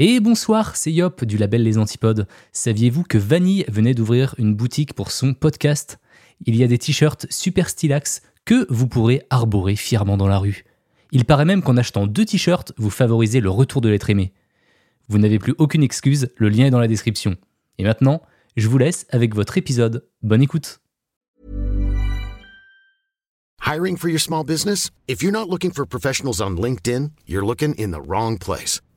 Et bonsoir, c'est Yop du label Les Antipodes. Saviez-vous que Vanille venait d'ouvrir une boutique pour son podcast? Il y a des t-shirts super stylax que vous pourrez arborer fièrement dans la rue. Il paraît même qu'en achetant deux t-shirts, vous favorisez le retour de l'être aimé. Vous n'avez plus aucune excuse, le lien est dans la description. Et maintenant, je vous laisse avec votre épisode. Bonne écoute. Hiring for your small business? If you're not looking for professionals on LinkedIn, you're looking in the wrong place.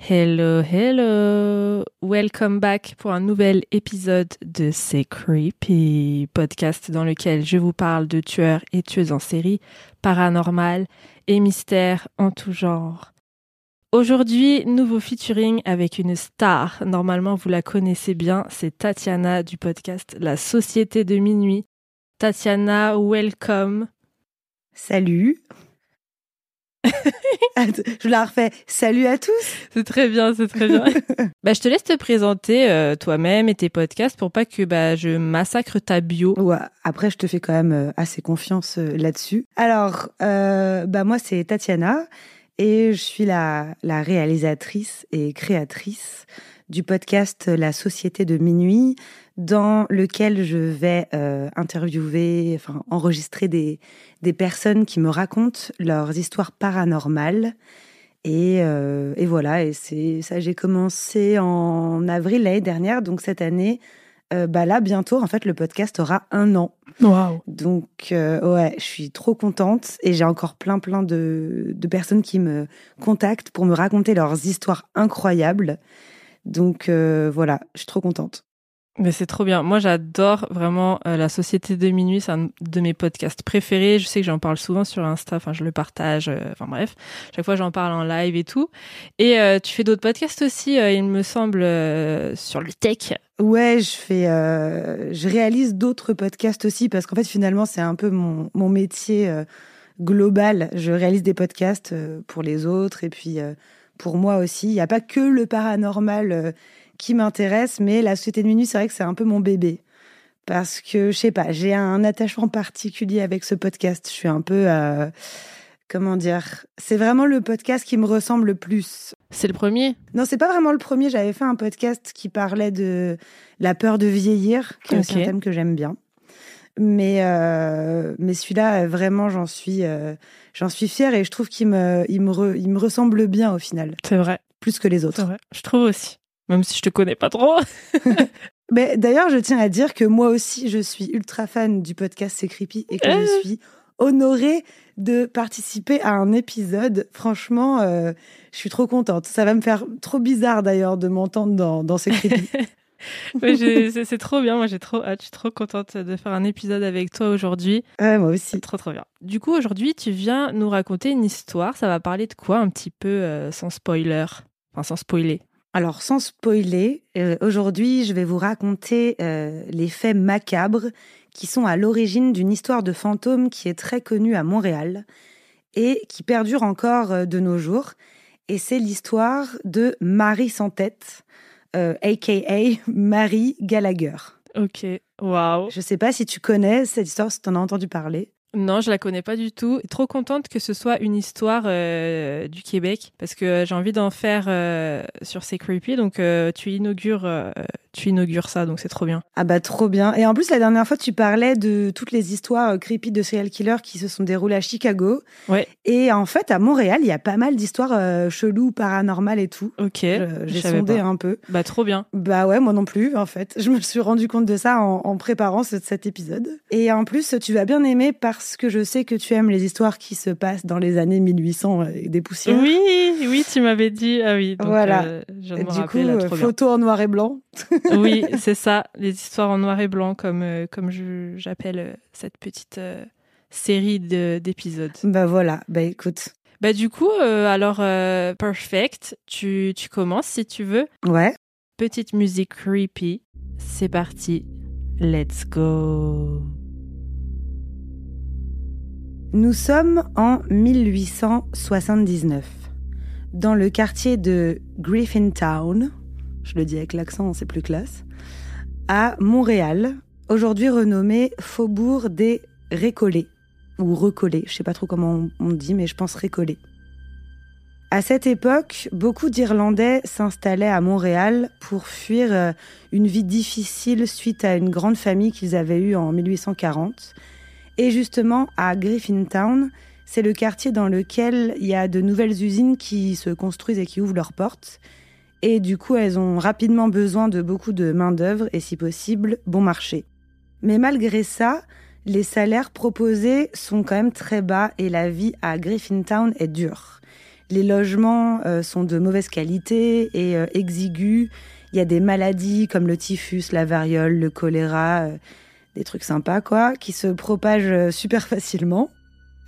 Hello, hello! Welcome back pour un nouvel épisode de C'est Creepy, podcast dans lequel je vous parle de tueurs et tueuses en série, paranormal et mystères en tout genre. Aujourd'hui, nouveau featuring avec une star. Normalement, vous la connaissez bien, c'est Tatiana du podcast La Société de Minuit. Tatiana, welcome. Salut. je la refais. Salut à tous. C'est très bien, c'est très bien. bah, je te laisse te présenter euh, toi-même et tes podcasts pour pas que bah, je massacre ta bio. Ouais, après, je te fais quand même euh, assez confiance euh, là-dessus. Alors, bah, moi, c'est Tatiana et je suis la, la réalisatrice et créatrice du podcast La Société de Minuit, dans lequel je vais euh, interviewer, enfin enregistrer des, des personnes qui me racontent leurs histoires paranormales. Et, euh, et voilà, et c'est ça. J'ai commencé en avril l'année dernière, donc cette année, euh, bah là bientôt, en fait, le podcast aura un an. Waouh Donc ouais, je suis trop contente et j'ai encore plein plein de, de personnes qui me contactent pour me raconter leurs histoires incroyables. Donc voilà, je suis trop contente. Mais c'est trop bien. Moi, j'adore vraiment euh, la Société de minuit. C'est un de mes podcasts préférés. Je sais que j'en parle souvent sur Insta. Enfin, je le partage. Euh, enfin bref, chaque fois j'en parle en live et tout. Et euh, tu fais d'autres podcasts aussi, il me semble, sur le tech? Ouais, je fais, je réalise d'autres podcasts aussi parce qu'en fait, finalement, c'est un peu mon, mon métier global. Je réalise des podcasts pour les autres et puis pour moi aussi. Il n'y a pas que le paranormal qui m'intéresse, mais la société de minuit, c'est vrai que c'est un peu mon bébé. Parce que, je sais pas, j'ai un attachement particulier avec ce podcast. Je suis un peu. Euh, comment dire C'est vraiment le podcast qui me ressemble le plus. C'est le premier? Non, c'est pas vraiment le premier. J'avais fait un podcast qui parlait de la peur de vieillir, qui est un thème que j'aime bien. Mais, euh, mais celui-là, vraiment, j'en suis, euh, j'en suis fière et je trouve qu'il me, il me, il me ressemble bien au final. C'est vrai. Plus que les autres. Vrai. Je trouve aussi même si je te connais pas trop. Mais d'ailleurs, je tiens à dire que moi aussi, je suis ultra fan du podcast C'est Creepy et que je euh. suis honorée de participer à un épisode. Franchement, euh, je suis trop contente. Ça va me faire trop bizarre d'ailleurs de m'entendre dans, dans C'est Creepy. c'est trop bien, moi j'ai trop hâte, je suis trop contente de faire un épisode avec toi aujourd'hui. Ouais, moi aussi. Trop trop bien. Du coup, aujourd'hui, tu viens nous raconter une histoire. Ça va parler de quoi un petit peu euh, sans spoiler? Enfin, sans spoiler. Alors, sans spoiler, euh, aujourd'hui, je vais vous raconter euh, les faits macabres qui sont à l'origine d'une histoire de fantôme qui est très connue à Montréal et qui perdure encore de nos jours. Et c'est l'histoire de Marie sans tête, aka Marie Gallagher. Ok, waouh. Je sais pas si tu connais cette histoire, si tu en as entendu parler. Non, je la connais pas du tout. Trop contente que ce soit une histoire euh, du Québec parce que j'ai envie d'en faire euh, sur ces creepy. Donc euh, tu inaugures, tu inaugures ça, donc c'est trop bien. Ah bah trop bien. Et en plus la dernière fois tu parlais de toutes les histoires creepy de serial killers qui se sont déroulées à Chicago. Ouais. Et en fait à Montréal il y a pas mal d'histoires cheloues, paranormales et tout. Ok. J'ai sondé un peu. Bah trop bien. Bah ouais moi non plus en fait. Je me suis rendu compte de ça en, en préparant cet épisode. Et en plus tu vas bien aimer par parce que je sais que tu aimes les histoires qui se passent dans les années 1800 et euh, des poussières. Oui, oui, tu m'avais dit. Ah oui. Donc, voilà. Euh, je du coup, euh, photo en noir et blanc. oui, c'est ça, les histoires en noir et blanc, comme comme j'appelle cette petite série d'épisodes. Bah voilà. Bah écoute. Bah du coup, alors perfect. Tu tu commences si tu veux. Ouais. Petite musique creepy. c'est parti. Let's go. Nous sommes en 1879, dans le quartier de Griffintown, je le dis avec l'accent, c'est plus classe, à Montréal, aujourd'hui renommé Faubourg des Récollets, ou Recollets, je sais pas trop comment on dit, mais je pense Récollets. À cette époque, beaucoup d'Irlandais s'installaient à Montréal pour fuir euh, une vie difficile suite à une grande famille qu'ils avaient eue en 1840 et justement, à Griffintown, c'est le quartier dans lequel il y a de nouvelles usines qui se construisent et qui ouvrent leurs portes. Et du coup, elles ont rapidement besoin de beaucoup de main-d'œuvre et, si possible, bon marché. Mais malgré ça, les salaires proposés sont quand même très bas et la vie à Griffintown est dure. Les logements euh, sont de mauvaise qualité et euh, exigus. Il y a des maladies comme le typhus, la variole, le choléra. Euh, des trucs sympas, quoi, qui se propagent euh, super facilement.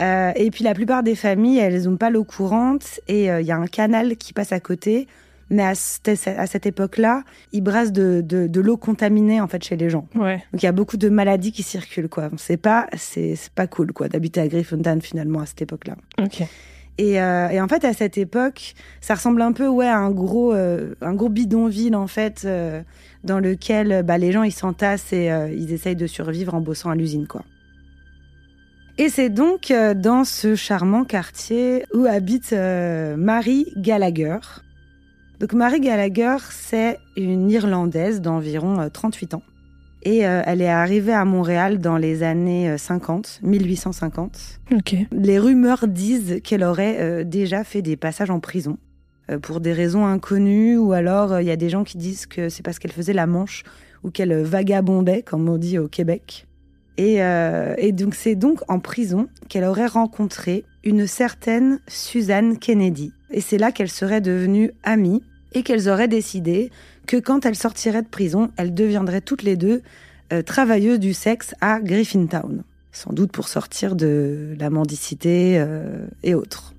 Et puis la plupart des familles, elles n'ont pas l'eau courante et il y a un canal qui passe à côté. Mais à, cette époque-là, ils brassent de, de, l'eau contaminée en fait chez les gens. Ouais. Donc il y a beaucoup de maladies qui circulent quoi. C'est pas c'est pas cool quoi d'habiter à Griffintown finalement à cette époque-là. Ok. Et, euh, et, en fait, à cette époque, ça ressemble un peu ouais, à un gros, euh, un gros bidonville, en fait, euh, dans lequel bah, les gens ils s'entassent et ils essayent de survivre en bossant à l'usine. quoi. Et c'est donc dans ce charmant quartier où habite Marie Gallagher. Donc Marie Gallagher, c'est une Irlandaise d'environ 38 ans. Et euh, elle est arrivée à Montréal dans les années 50, euh, 1850. Les rumeurs disent qu'elle aurait euh, déjà fait des passages en prison pour des raisons inconnues, ou alors il y a des gens qui disent que c'est parce qu'elle faisait la manche ou qu'elle vagabondait, comme on dit au Québec. Et, et donc c'est donc en prison qu'elle aurait rencontré une certaine Suzanne Kennedy. Et c'est là qu'elle serait devenue amie et qu'elles auraient décidé que quand elles sortiraient de prison, elles deviendraient toutes les deux euh, travailleuses du sexe à Griffintown. Sans doute pour sortir de la mendicité euh, et autres.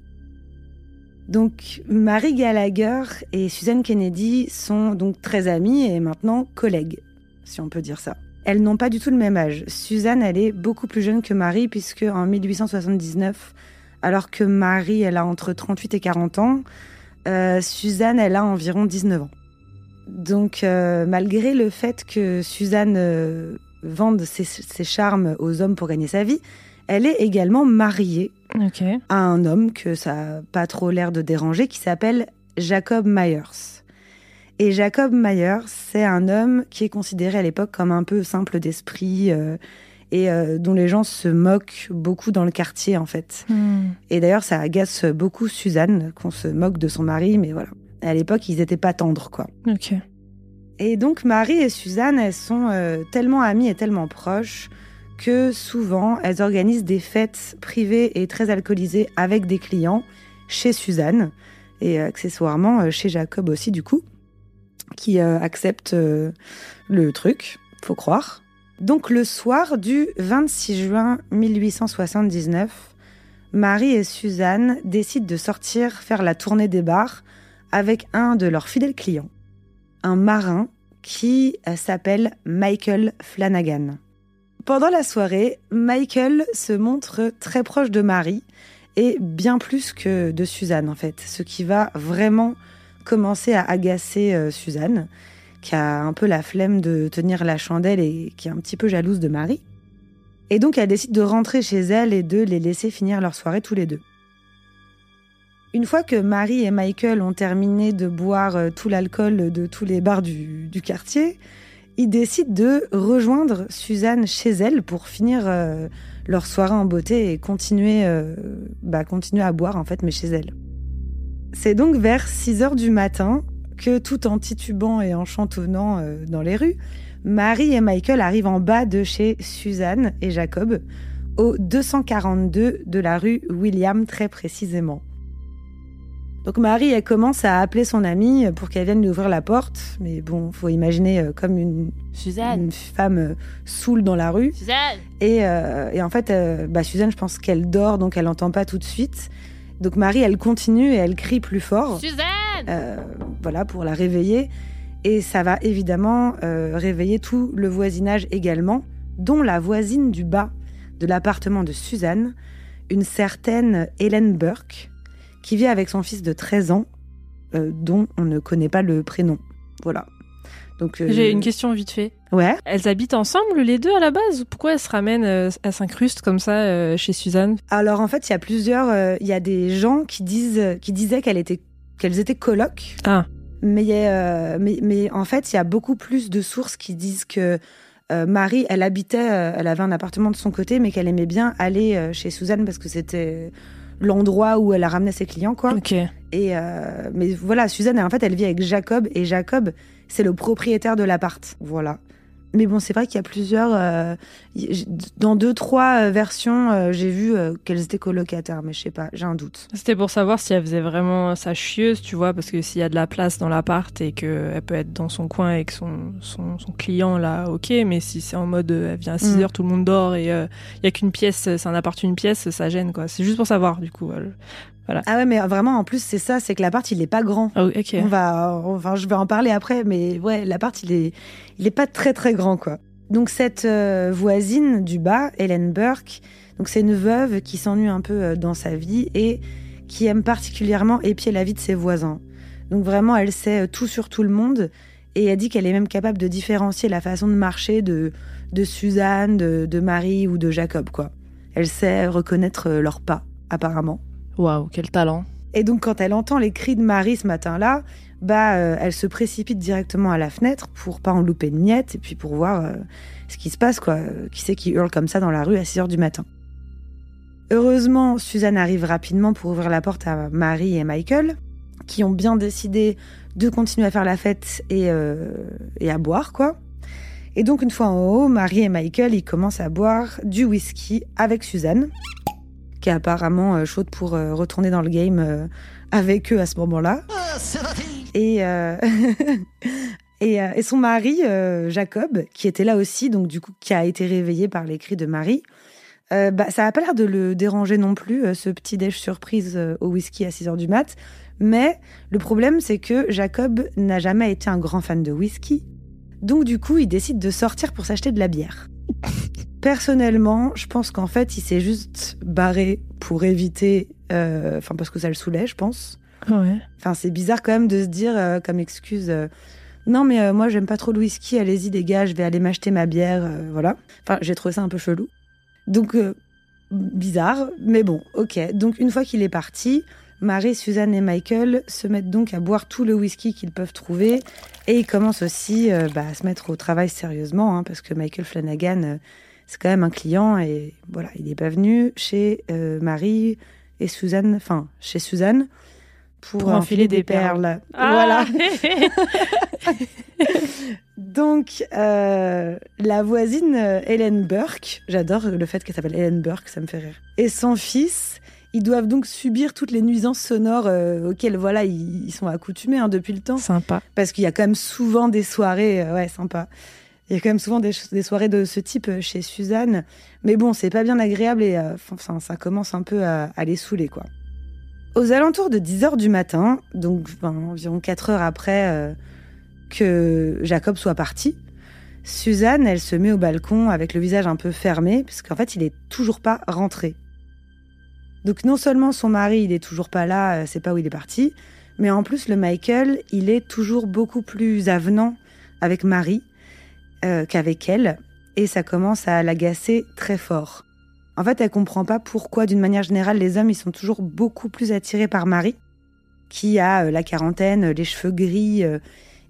Donc Marie Gallagher et Suzanne Kennedy sont donc très amies et maintenant collègues, si on peut dire ça. Elles n'ont pas du tout le même âge. Suzanne, elle est beaucoup plus jeune que Marie puisque en 1879, alors que Marie, elle a entre 38 et 40 ans, euh, Suzanne, elle a environ 19 ans. Donc, euh, malgré le fait que Suzanne euh, vende ses, charmes aux hommes pour gagner sa vie, elle est également mariée à un homme que ça n'a pas trop l'air de déranger, qui s'appelle Jacob Myers. Et Jacob Myers, c'est un homme qui est considéré à l'époque comme un peu simple d'esprit et dont les gens se moquent beaucoup dans le quartier en fait. Hmm. Et d'ailleurs, ça agace beaucoup Suzanne qu'on se moque de son mari, mais voilà à l'époque, ils n'étaient pas tendres, quoi. Ok. Et donc, Marie et Suzanne, elles sont euh, tellement amies et tellement proches que souvent, elles organisent des fêtes privées et très alcoolisées avec des clients chez Suzanne et euh, accessoirement euh, chez Jacob aussi, du coup, qui accepte le truc, faut croire. Donc, le soir du 26 juin 1879, Marie et Suzanne décident de sortir faire la tournée des bars avec un de leurs fidèles clients, un marin qui euh, s'appelle Michael Flanagan. Pendant la soirée, Michael se montre très proche de Marie et bien plus que de Suzanne en fait, ce qui va vraiment commencer à agacer euh, Suzanne, qui a un peu la flemme de tenir la chandelle et qui est un petit peu jalouse de Marie. Et donc elle décide de rentrer chez elle et de les laisser finir leur soirée tous les deux. Une fois que Marie et Michael ont terminé de boire euh, tout l'alcool de tous les bars du, quartier, ils décident de rejoindre Suzanne chez elle pour finir euh, leur soirée en beauté et continuer, euh, bah, continuer à boire en fait, mais chez elle. C'est donc vers 6 heures du matin que, tout en titubant et en chantonnant dans les rues, Marie et Michael arrivent en bas de chez Suzanne et Jacob, au 242 de la rue William très précisément. Donc Marie, elle commence à appeler son amie pour qu'elle vienne lui ouvrir la porte. Mais bon, faut imaginer euh, comme une, une femme euh, saoule dans la rue. Suzanne et, euh, et en fait, bah, Suzanne, je pense qu'elle dort, donc elle n'entend pas tout de suite. Donc Marie, elle continue et elle crie plus fort. Suzanne Voilà, pour la réveiller. Et ça va évidemment euh, réveiller tout le voisinage également, dont la voisine du bas de l'appartement de Suzanne, une certaine Hélène Burke, qui vit avec son fils de 13 ans, euh, dont on ne connaît pas le prénom. Voilà. Donc, euh, J'ai une question vite fait. Ouais. Elles habitent ensemble les deux à la base? Pourquoi elles se ramènent, euh, elles s'incrustent comme ça euh, chez Suzanne? Alors en fait, il y a plusieurs. euh, Il y a des gens qui disent, qui disaient qu'elles étaient, qu'elles étaient colocs. Ah. Mais, euh, mais, mais en fait, il y a beaucoup plus de sources qui disent que euh, Marie, elle habitait, euh, elle avait un appartement de son côté, mais qu'elle aimait bien aller chez Suzanne parce que c'était l'endroit où elle a ramené ses clients, quoi. Ok. Et mais voilà, Suzanne, en fait, elle vit avec Jacob et Jacob, c'est le propriétaire de l'appart. Voilà. Mais bon, c'est vrai qu'il y a plusieurs. euh, dans deux, trois euh, versions, euh, j'ai vu euh, qu'elles étaient colocataires, mais je sais pas, j'ai un doute. C'était pour savoir si elle faisait vraiment sa chieuse, tu vois, parce que s'il y a de la place dans l'appart et qu'elle peut être dans son coin avec son, son, son client, là, ok, mais si c'est en mode elle vient à 6 Mm. heures, tout le monde dort et il y a qu'une pièce, c'est un appart, une pièce, ça gêne, quoi. C'est juste pour savoir, du coup. Ah ouais, mais vraiment, en plus, c'est ça, c'est que l'appart, il est pas grand. Ah. On va, enfin, je vais en parler après, mais ouais, l'appart, il est, il est pas très très grand, quoi. Donc cette euh, voisine du bas, Hélène Burke, donc c'est une veuve qui s'ennuie un peu euh, dans sa vie et qui aime particulièrement épier la vie de ses voisins. Donc vraiment, elle sait euh, tout sur tout le monde et elle dit qu'elle est même capable de différencier la façon de marcher de, de Suzanne, de, de Marie ou de Jacob, quoi. Elle sait reconnaître leurs pas, apparemment. Waouh, quel talent. Et donc, quand elle entend les cris de Marie ce matin-là, bah, euh, elle se précipite directement à la fenêtre pour pas en louper de miettes et puis pour voir euh, ce qui se passe, quoi. Euh, Qui c'est qui hurle comme ça dans la rue à 6 heures du matin. Heureusement, Suzanne arrive rapidement pour ouvrir la porte à Marie et Michael, qui ont bien décidé de continuer à faire la fête et, et à boire, quoi. Et donc, une fois en haut, Marie et Michael, ils commencent à boire du whisky avec Suzanne, qui est apparemment euh, chaude pour euh, retourner dans le game euh, avec eux à ce moment-là. Et, euh, et, et son mari, Jacob, qui était là aussi, donc du coup, qui a été réveillé par les cris de Marie, euh, bah, ça n'a pas l'air de le déranger non plus, ce petit déj surprise au whisky à 6 heures du mat. Mais le problème, c'est que Jacob n'a jamais été un grand fan de whisky. Donc du coup, il décide de sortir pour s'acheter de la bière. Personnellement, je pense qu'en fait, il s'est juste barré pour éviter... euh, Enfin, parce que ça le saoulait, je pense. Ouais. Enfin, c'est bizarre quand même de se dire euh, comme excuse euh, non, mais euh, moi j'aime pas trop le whisky, allez-y les gars, je vais aller m'acheter ma bière, euh, voilà. Enfin, j'ai trouvé ça un peu chelou. Donc, euh, bizarre, mais bon, ok. Donc, une fois qu'il est parti, Marie, Suzanne et Michael se mettent donc à boire tout le whisky qu'ils peuvent trouver et ils commencent aussi bah, à se mettre au travail sérieusement, hein, parce que Michael Flanagan, c'est quand même un client et voilà, il n'est pas venu chez euh, Marie et Suzanne, enfin, chez Suzanne pour, Pour enfiler des perles. Ah Voilà. Donc, euh, la voisine euh, Hélène Burke, j'adore le fait qu'elle s'appelle Hélène Burke, ça me fait rire, et son fils, ils doivent donc subir toutes les nuisances sonores euh, auxquelles voilà, ils, ils sont accoutumés hein, depuis le temps. Sympa. Parce qu'il y a quand même souvent des soirées, euh, ouais, sympa. Il y a quand même souvent des, soirées de ce type euh, chez Suzanne. Mais bon, c'est pas bien agréable et euh, ça commence un peu à, les saouler, quoi. Aux alentours de 10 heures du matin, donc environ 4 heures après euh, que Jacob soit parti, Suzanne, elle se met au balcon avec le visage un peu fermé, parce qu'en fait, il est toujours pas rentré. Donc non seulement son mari, il est toujours pas là, c'est pas où il est parti, mais en plus, le Michael, il est toujours beaucoup plus avenant avec Marie euh, qu'avec elle, et ça commence à l'agacer très fort. En fait, elle comprend pas pourquoi, d'une manière générale, les hommes, ils sont toujours beaucoup plus attirés par Marie, qui a euh, la quarantaine, les cheveux gris, euh,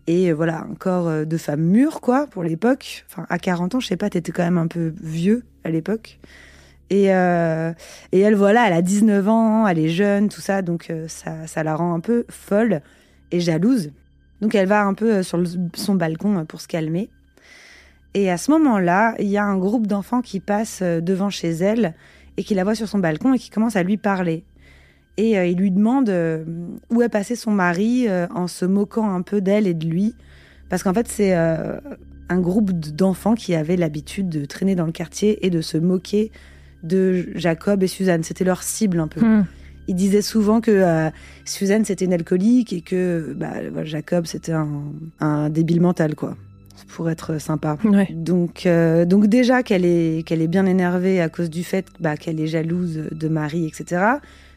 et euh, voilà, un corps euh, de femme mûre, quoi, pour l'époque. Enfin, à 40 ans, je sais pas, t'étais quand même un peu vieux à l'époque. Et, euh, et elle, voilà, elle a 19 ans, elle est jeune, tout ça, donc euh, ça, ça la rend un peu folle et jalouse. Donc elle va un peu euh, sur son balcon euh, pour se calmer. Et à ce moment-là, il y a un groupe d'enfants qui passe euh, devant chez elle et qui la voit sur son balcon et qui commence à lui parler. Et euh, il lui demande euh, où est passé son mari euh, en se moquant un peu d'elle et de lui. Parce qu'en fait, c'est un groupe d'enfants qui avaient l'habitude de traîner dans le quartier et de se moquer de Jacob et Suzanne. C'était leur cible un peu. Hmm. il disait souvent que euh, Suzanne c'était une alcoolique et que bah, Jacob c'était un, un, débile mental quoi pour être sympa. Ouais. Donc, euh, donc déjà qu'elle est, qu'elle est bien énervée à cause du fait bah, qu'elle est jalouse de Marie, etc.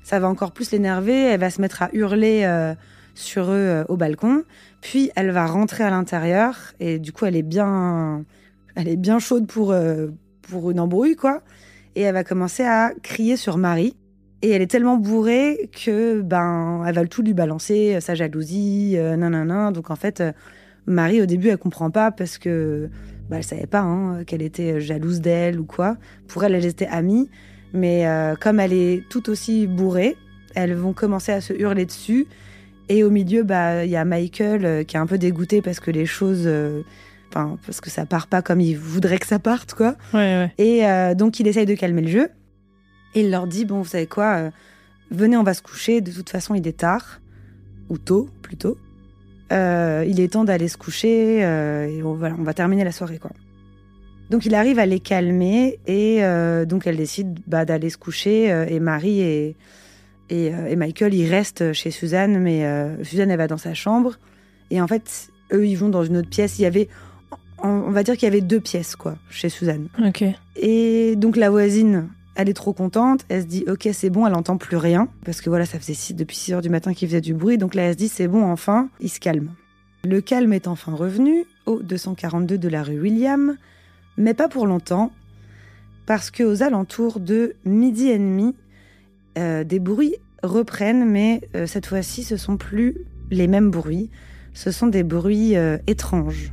Ça va encore plus l'énerver. Elle va se mettre à hurler euh, sur eux euh, au balcon. Puis elle va rentrer à l'intérieur et du coup elle est bien, elle est bien chaude pour pour une embrouille quoi. Et elle va commencer à crier sur Marie. Et elle est tellement bourrée que ben elle va tout lui balancer sa jalousie, euh, nanana. Donc en fait. Marie, au début, elle comprend pas parce que bah, elle savait pas hein, qu'elle était jalouse d'elle ou quoi. Pour elle, elles étaient amies. Mais euh, comme elle est tout aussi bourrée, elles vont commencer à se hurler dessus. Et au milieu, bah, il y a Michael euh, qui est un peu dégoûté parce que les choses, euh, enfin, parce que ça part pas comme il voudrait que ça parte, quoi. Ouais, ouais. Et donc, il essaye de calmer le jeu. Et il leur dit Bon, vous savez quoi Venez, on va se coucher. De toute façon, il est tard. Ou tôt, plutôt. Euh, il est temps d'aller se coucher. euh, et on va, on va terminer la soirée, quoi. Donc, il arrive à les calmer. Et euh, donc, elle décide bah, d'aller se coucher. et Marie et, et, et Michael, ils restent chez Suzanne. Mais Suzanne, elle va dans sa chambre. Et en fait, eux, ils vont dans une autre pièce. Il y avait. On on va dire qu'il y avait deux pièces, quoi, chez Suzanne. Ok. Et donc la voisine, elle est trop contente. Elle se dit, ok, c'est bon, elle entend plus rien. Parce que voilà, ça faisait depuis 6 heures du matin qu'il faisait du bruit. Donc là, elle se dit, c'est bon, enfin, il se calme. Le calme est enfin revenu au 242 de la rue William, mais pas pour longtemps, parce que aux alentours de midi et demi, euh, des bruits reprennent, mais euh, cette fois-ci, ce sont plus les mêmes bruits. Ce sont des bruits euh, étranges.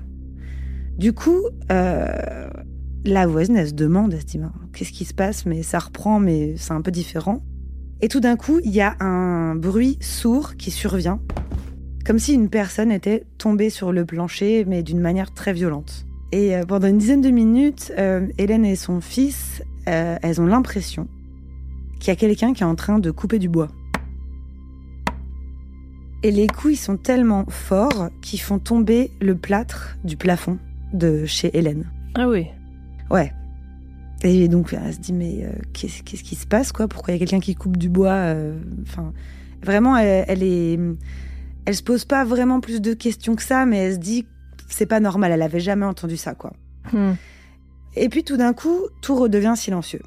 Du coup, la voisine, elle se demande, elle se dit, qu'est-ce qui se passe? Mais ça reprend, mais c'est un peu différent. Et tout d'un coup, il y a un bruit sourd qui survient, comme si une personne était tombée sur le plancher, mais d'une manière très violente. Et euh, pendant une dizaine de minutes, euh, Hélène et son fils, euh, elles ont l'impression qu'il y a quelqu'un qui est en train de couper du bois. Et les coups, ils sont tellement forts qu'ils font tomber le plâtre du plafond de chez Hélène. Ah oui. Ouais. Et donc, elle se dit, mais euh, qu'est-ce qu'est-ce qui se passe, quoi? Pourquoi il y a quelqu'un qui coupe du bois euh, Enfin, vraiment, elle, elle est. Elle se pose pas vraiment plus de questions que ça, mais elle se dit, c'est pas normal, elle avait jamais entendu ça, quoi. Hmm. Et puis tout d'un coup, tout redevient silencieux.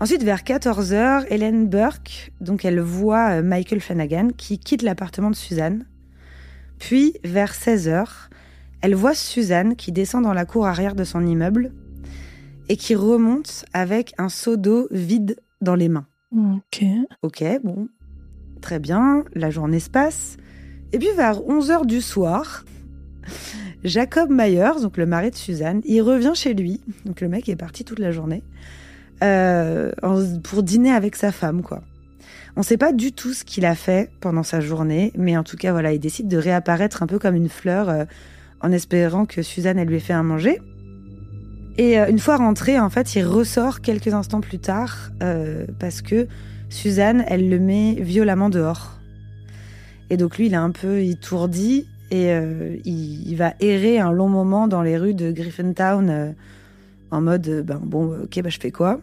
Ensuite, vers 14h, Hélène Burke, donc elle voit euh, Michael Flanagan qui quitte l'appartement de Suzanne. Puis, vers 16h, elle voit Suzanne qui descend dans la cour arrière de son immeuble et qui remonte avec un seau d'eau vide dans les mains. Ok. Ok, bon, très bien, la journée se passe. Et puis vers 11h du soir, Jacob Myers, donc le mari de Suzanne, il revient chez lui. Donc le mec est parti toute la journée euh, pour dîner avec sa femme, quoi. On ne sait pas du tout ce qu'il a fait pendant sa journée, mais en tout cas, voilà, il décide de réapparaître un peu comme une fleur euh, en espérant que Suzanne, elle lui ait fait à manger. Et euh, une fois rentré, en fait, il ressort quelques instants plus tard euh, parce que Suzanne, elle le met violemment dehors. Et donc lui, il est un peu étourdi et euh, il, va errer un long moment dans les rues de Griffintown euh, en mode ben bon, ok, bah je fais quoi?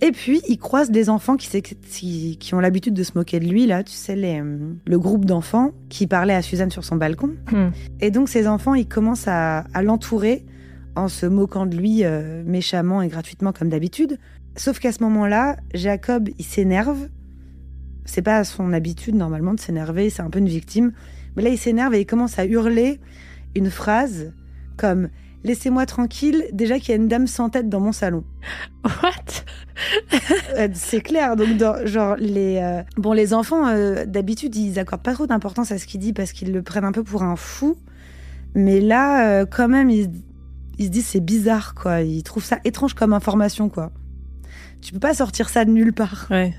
Et puis il croise des enfants qui, qui, qui ont l'habitude de se moquer de lui là, tu sais les, euh, le groupe d'enfants qui parlait à Suzanne sur son balcon. Hmm. Et donc ces enfants, ils commencent à, à l'entourer en se moquant de lui euh, méchamment et gratuitement comme d'habitude. Sauf qu'à ce moment-là, Jacob, il s'énerve. C'est pas son habitude normalement de s'énerver, c'est un peu une victime. Mais là, il s'énerve et il commence à hurler une phrase comme Laissez-moi tranquille, déjà qu'il y a une dame sans tête dans mon salon. What? Euh, c'est clair. Donc, dans- genre, les, euh, bon, les enfants, euh, d'habitude, ils accordent pas trop d'importance à ce qu'il dit parce qu'ils le prennent un peu pour un fou. Mais là, euh, quand même, ils, ils se disent c'est bizarre, quoi. Ils trouvent ça étrange comme information, quoi. Tu peux pas sortir ça de nulle part. Ouais.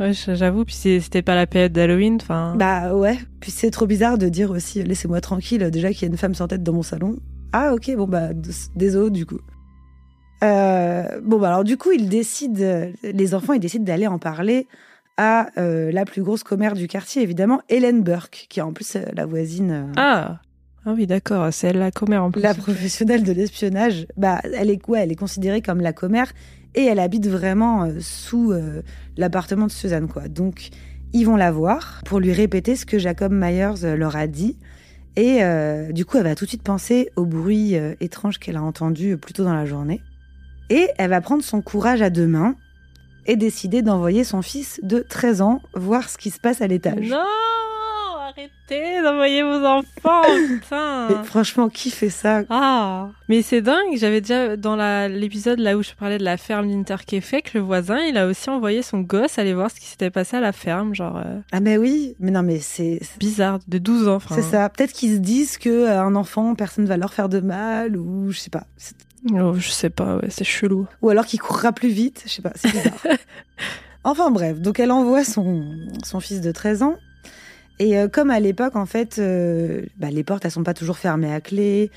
Ouais, j'avoue, puis c'était pas la période d'Halloween, enfin. Bah ouais. Puis c'est trop bizarre de dire aussi laissez-moi tranquille, déjà qu'il y a une femme sans tête dans mon salon. Ah ok, bon bah désolé du coup. Euh, bon bah alors du coup ils décident, les enfants ils décident d'aller en parler à euh, la plus grosse commère du quartier évidemment, Hélène Burke, qui est en plus euh, la voisine. euh, Ah Ah oui, d'accord, c'est elle la commère en plus. La professionnelle de l'espionnage, bah, elle est quoi Elle est considérée comme la commère et elle habite vraiment sous l'appartement de Suzanne, quoi. Donc, ils vont la voir pour lui répéter ce que Jacob Myers leur a dit. Et du coup, elle va tout de suite penser au bruit étrange qu'elle a entendu plus tôt dans la journée. Et elle va prendre son courage à deux mains et décider d'envoyer son fils de 13 ans voir ce qui se passe à l'étage. Arrêtez d'envoyer vos enfants, putain. franchement, qui fait ça? Ah, mais c'est dingue. J'avais déjà dans l'épisode là où je parlais de la ferme d'Interkefek, le voisin, il a aussi envoyé son gosse aller voir ce qui s'était passé à la ferme, genre. Euh, ah mais oui, mais non mais c'est bizarre de 12 ans. C'est ça. Peut-être qu'ils se disent que euh, un enfant, personne ne va leur faire de mal ou je sais pas. Oh, je sais pas, ouais, c'est chelou. Ou alors qu'il courra plus vite, je sais pas, c'est bizarre. enfin bref, donc elle envoie son, son fils de 13 ans et euh, comme à l'époque, en fait, euh, bah, les portes, elles sont pas toujours fermées à clé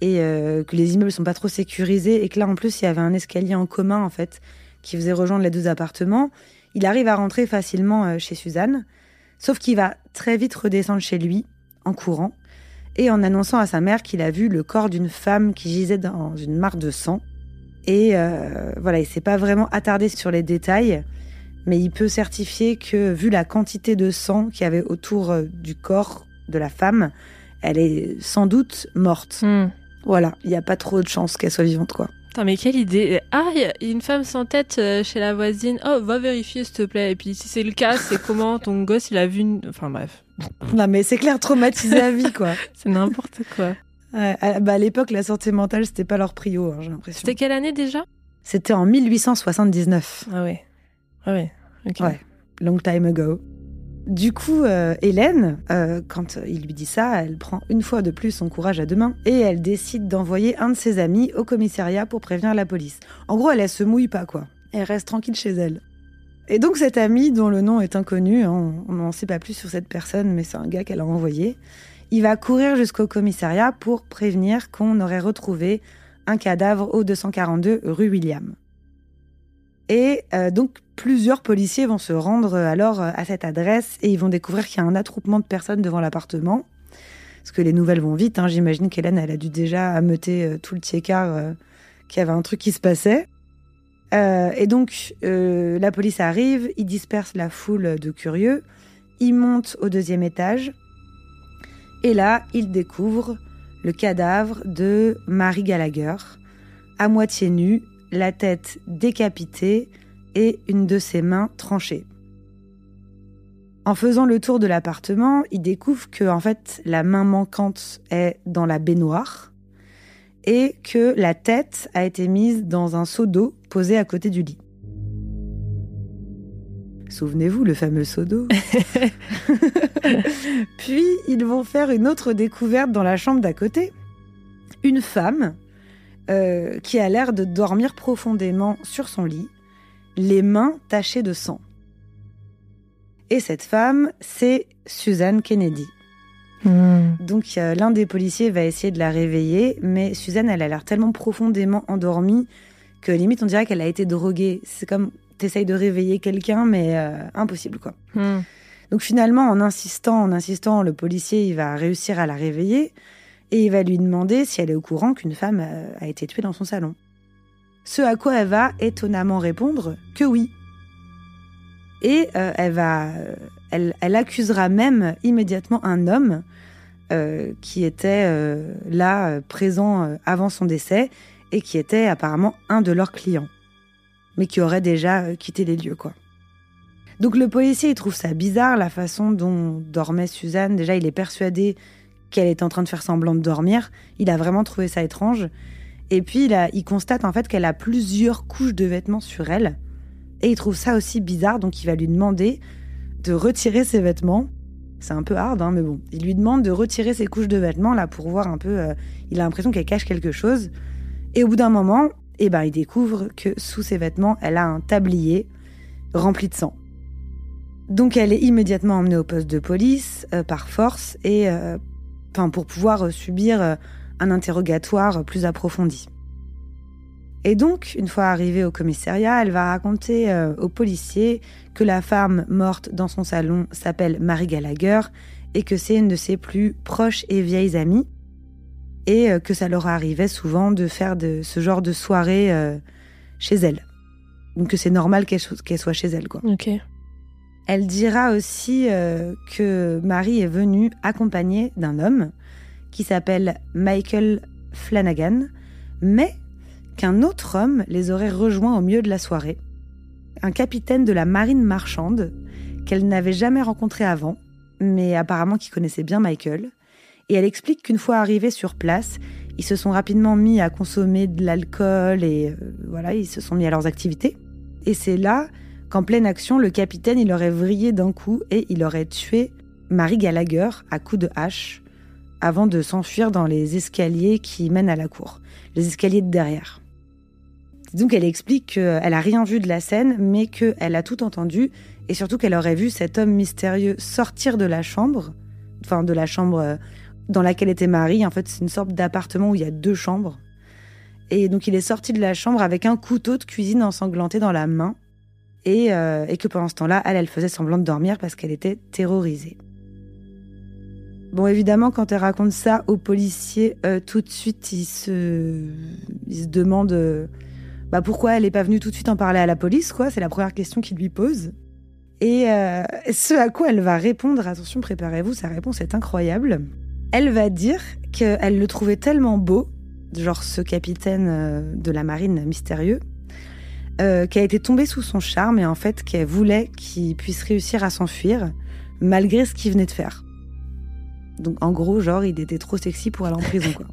et euh, que les immeubles sont pas trop sécurisés et que là, en plus, il y avait un escalier en commun, en fait, qui faisait rejoindre les deux appartements. Il arrive à rentrer facilement chez Suzanne, sauf qu'il va très vite redescendre chez lui, en courant, et en annonçant à sa mère qu'il a vu le corps d'une femme qui gisait dans une mare de sang. Et voilà, il s'est pas vraiment attardé sur les détails mais il peut certifier que, vu la quantité de sang qu'il y avait autour euh, du corps de la femme, elle est sans doute morte. Hmm. Voilà, il n'y a pas trop de chances qu'elle soit vivante, quoi. Putain, mais quelle idée Ah, il y a une femme sans tête euh, chez la voisine. Oh, va vérifier, s'il te plaît. Et puis, si c'est le cas, c'est comment ton gosse, il a vu une... Enfin, bref. Non, mais c'est clair, traumatisé à vie, quoi. c'est n'importe quoi. à, bah, à l'époque, la santé mentale, c'était pas leur prio, hein, j'ai l'impression. C'était quelle année déjà? C'était en 1879. Ah ouais. Ah ouais. Ouais, long time ago. Du coup, euh, Hélène, euh, quand il lui dit ça, elle prend une fois de plus son courage à deux mains et elle décide d'envoyer un de ses amis au commissariat pour prévenir la police. En gros, elle, elle se mouille pas, quoi. Elle reste tranquille chez elle. Et donc cet ami, dont le nom est inconnu, hein, on n'en sait pas plus sur cette personne, mais c'est un gars qu'elle a envoyé, il va courir jusqu'au commissariat pour prévenir qu'on aurait retrouvé un cadavre au 242 rue William. Et euh, donc, plusieurs policiers vont se rendre euh, alors euh, à cette adresse et ils vont découvrir qu'il y a un attroupement de personnes devant l'appartement. Parce que les nouvelles vont vite. Hein. J'imagine qu'Hélène, elle a dû déjà ameuter tout le tiers qu'il y avait un truc qui se passait. et donc, la police arrive, ils dispersent la foule de curieux, ils montent au deuxième étage. Et là, ils découvrent le cadavre de Marie Gallagher, à moitié nue, la tête décapitée et une de ses mains tranchée. En faisant le tour de l'appartement, il découvre que en fait la main manquante est dans la baignoire et que la tête a été mise dans un seau d'eau posé à côté du lit. Souvenez-vous le fameux seau d'eau. Puis ils vont faire une autre découverte dans la chambre d'à côté. Une femme euh, qui a l'air de dormir profondément sur son lit, les mains tachées de sang. Et cette femme, c'est Suzanne Kennedy. Hmm. Donc l'un des policiers va essayer de la réveiller, mais Suzanne, elle a l'air tellement profondément endormie que limite on dirait qu'elle a été droguée. C'est comme t'essayes de réveiller quelqu'un, mais euh, impossible quoi. Hmm. Donc finalement, en insistant, en insistant, le policier il va réussir à la réveiller et il va lui demander si elle est au courant qu'une femme euh, a été tuée dans son salon. Ce à quoi elle va étonnamment répondre que oui. Et euh, elle va, euh, elle, accusera même immédiatement un homme qui était là présent avant son décès et qui était apparemment un de leurs clients, mais qui aurait déjà quitté les lieux quoi. Donc le policier il trouve ça bizarre la façon dont dormait Suzanne. Déjà il est persuadé qu'elle est en train de faire semblant de dormir. Il a vraiment trouvé ça étrange. Et puis, il, constate en fait qu'elle a plusieurs couches de vêtements sur elle. Et il trouve ça aussi bizarre, donc il va lui demander de retirer ses vêtements. C'est un peu hard, hein, mais bon. Il lui demande de retirer ses couches de vêtements, là, pour voir un peu. Euh, il a l'impression qu'elle cache quelque chose. Et au bout d'un moment, eh ben, il découvre que sous ses vêtements, elle a un tablier rempli de sang. Donc elle est immédiatement emmenée au poste de police euh, par force et euh, pour pouvoir euh, subir euh, un interrogatoire plus approfondi. Et donc, une fois arrivée au commissariat, elle va raconter euh, aux policiers que la femme morte dans son salon s'appelle Marie Gallagher et que c'est une de ses plus proches et vieilles amies. et que ça leur arrivait souvent de faire de ce genre de soirée chez elle. Donc que c'est normal qu'elle so- qu'elle soit chez elle, quoi. Ok. Elle dira aussi euh, que Marie est venue accompagnée d'un homme qui s'appelle Michael Flanagan, mais qu'un autre homme les aurait rejoints au milieu de la soirée. Un capitaine de la marine marchande qu'elle n'avait jamais rencontré avant, mais apparemment qui connaissait bien Michael. Et elle explique qu'une fois arrivés sur place, ils se sont rapidement mis à consommer de l'alcool et euh, voilà, ils se sont mis à leurs activités. Et c'est là qu'en pleine action, le capitaine, il aurait vrillé d'un coup et il aurait tué Marie Gallagher à coups de hache avant de s'enfuir dans les escaliers qui mènent à la cour, les escaliers de derrière. Donc elle explique qu'elle a rien vu de la scène, mais qu'elle a tout entendu et surtout qu'elle aurait vu cet homme mystérieux sortir de la chambre, enfin de la chambre euh, dans laquelle était Marie. En fait, c'est une sorte d'appartement où il y a deux chambres. Et donc il est sorti de la chambre avec un couteau de cuisine ensanglanté dans la main et, euh, et que pendant ce temps-là, elle, faisait semblant de dormir parce qu'elle était terrorisée. Bon, évidemment, quand elle raconte ça aux policiers, euh, tout de suite, ils se, ils demandent euh, bah, pourquoi elle n'est pas venue tout de suite en parler à la police, quoi. C'est la première question qu'ils lui posent. Et ce à quoi elle va répondre, attention, préparez-vous, sa réponse est incroyable. Elle va dire qu'elle le trouvait tellement beau, genre ce capitaine de la marine mystérieux, euh, qu'elle était tombée sous son charme et en fait qu'elle voulait qu'il puisse réussir à s'enfuir malgré ce qu'il venait de faire. Donc en gros, genre, il était trop sexy pour aller en prison, quoi.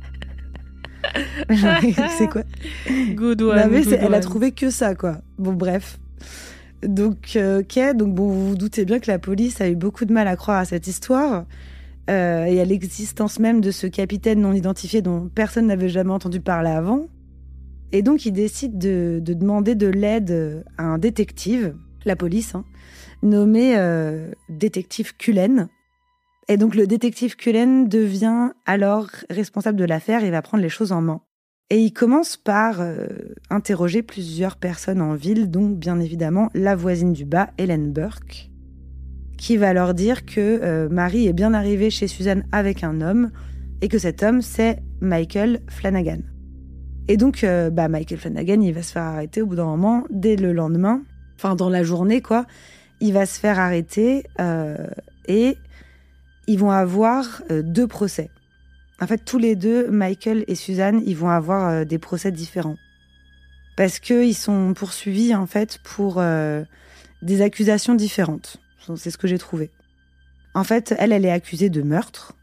c'est quoi? Good Non, one. mais good c'est- Elle a trouvé que ça, quoi. Bon, bref. Donc, euh, ok, donc bon, vous vous doutez bien que la police a eu beaucoup de mal à croire à cette histoire euh, et à l'existence même de ce capitaine non identifié dont personne n'avait jamais entendu parler avant. Et donc, ils décident de, de demander de l'aide à un détective, la police, hein, nommé euh, détective Cullen. Et donc, le détective Cullen devient alors responsable de l'affaire et va prendre les choses en main. Et il commence par euh, interroger plusieurs personnes en ville, donc bien évidemment la voisine du bas, Hélène Burke, qui va leur dire que euh, Marie est bien arrivée chez Suzanne avec un homme et que cet homme, c'est Michael Flanagan. Et donc, euh, bah, Michael Flanagan, il va se faire arrêter au bout d'un moment, dès le lendemain, enfin dans la journée, quoi. Il va se faire arrêter euh, et ils vont avoir euh, deux procès. En fait, tous les deux, Michael et Suzanne, ils vont avoir des procès différents. Parce qu'ils sont poursuivis, en fait, pour des accusations différentes. C'est ce que j'ai trouvé. En fait, elle, elle est accusée de meurtre.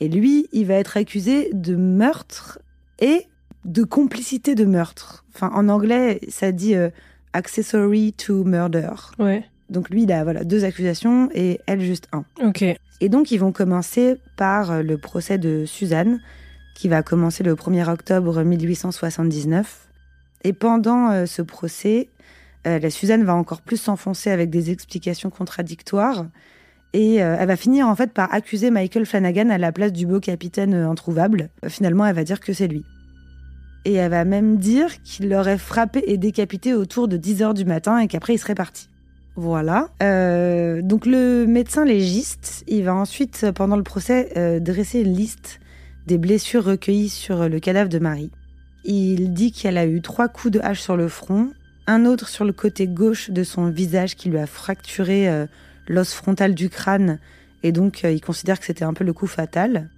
Et lui, il va être accusé de meurtre et de complicité de meurtre. Enfin, en anglais, ça dit euh, accessory to murder. Ouais. Donc lui, il a voilà, deux accusations et elle juste un. Ok. Et donc, ils vont commencer par euh, le procès de Suzanne, qui va commencer le 1er octobre 1879. Et pendant euh, ce procès, euh, la Suzanne va encore plus s'enfoncer avec des explications contradictoires. Et euh, elle va finir en fait par accuser Michael Flanagan à la place du beau capitaine introuvable. Finalement, elle va dire que c'est lui. Et elle va même dire qu'il l'aurait frappé et décapité autour de 10 heures du matin et qu'après il serait parti. Voilà. Euh, donc le médecin légiste, il va ensuite, pendant le procès, euh, dresser une liste des blessures recueillies sur le cadavre de Marie. Il dit qu'elle a eu trois coups de hache sur le front, un autre sur le côté gauche de son visage qui lui a fracturé euh, l'os frontal du crâne, et donc euh, il considère que c'était un peu le coup fatal.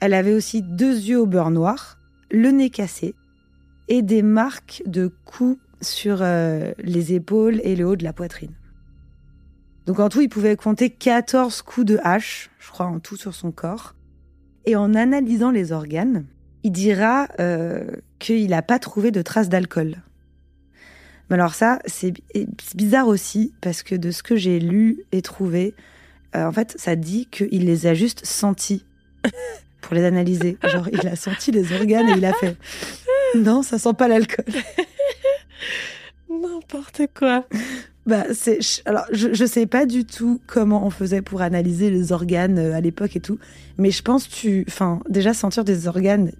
Elle avait aussi deux yeux au beurre noir, le nez cassé, et des marques de coups sur euh, les épaules et le haut de la poitrine. Donc en tout, il pouvait compter 14 coups de hache, je crois en tout sur son corps. Et en analysant les organes, il dira euh, qu'il n'a pas trouvé de traces d'alcool. Mais alors ça, c'est bizarre aussi, parce que de ce que j'ai lu et trouvé, euh, en fait, ça dit qu'il les a juste sentis pour les analyser. Genre, il a senti les organes et il a fait « Non, ça sent pas l'alcool ». N'importe quoi. Bah, c'est alors je, je sais pas du tout comment on faisait pour analyser les organes euh, à l'époque et tout, mais je pense tu, enfin déjà sentir des organes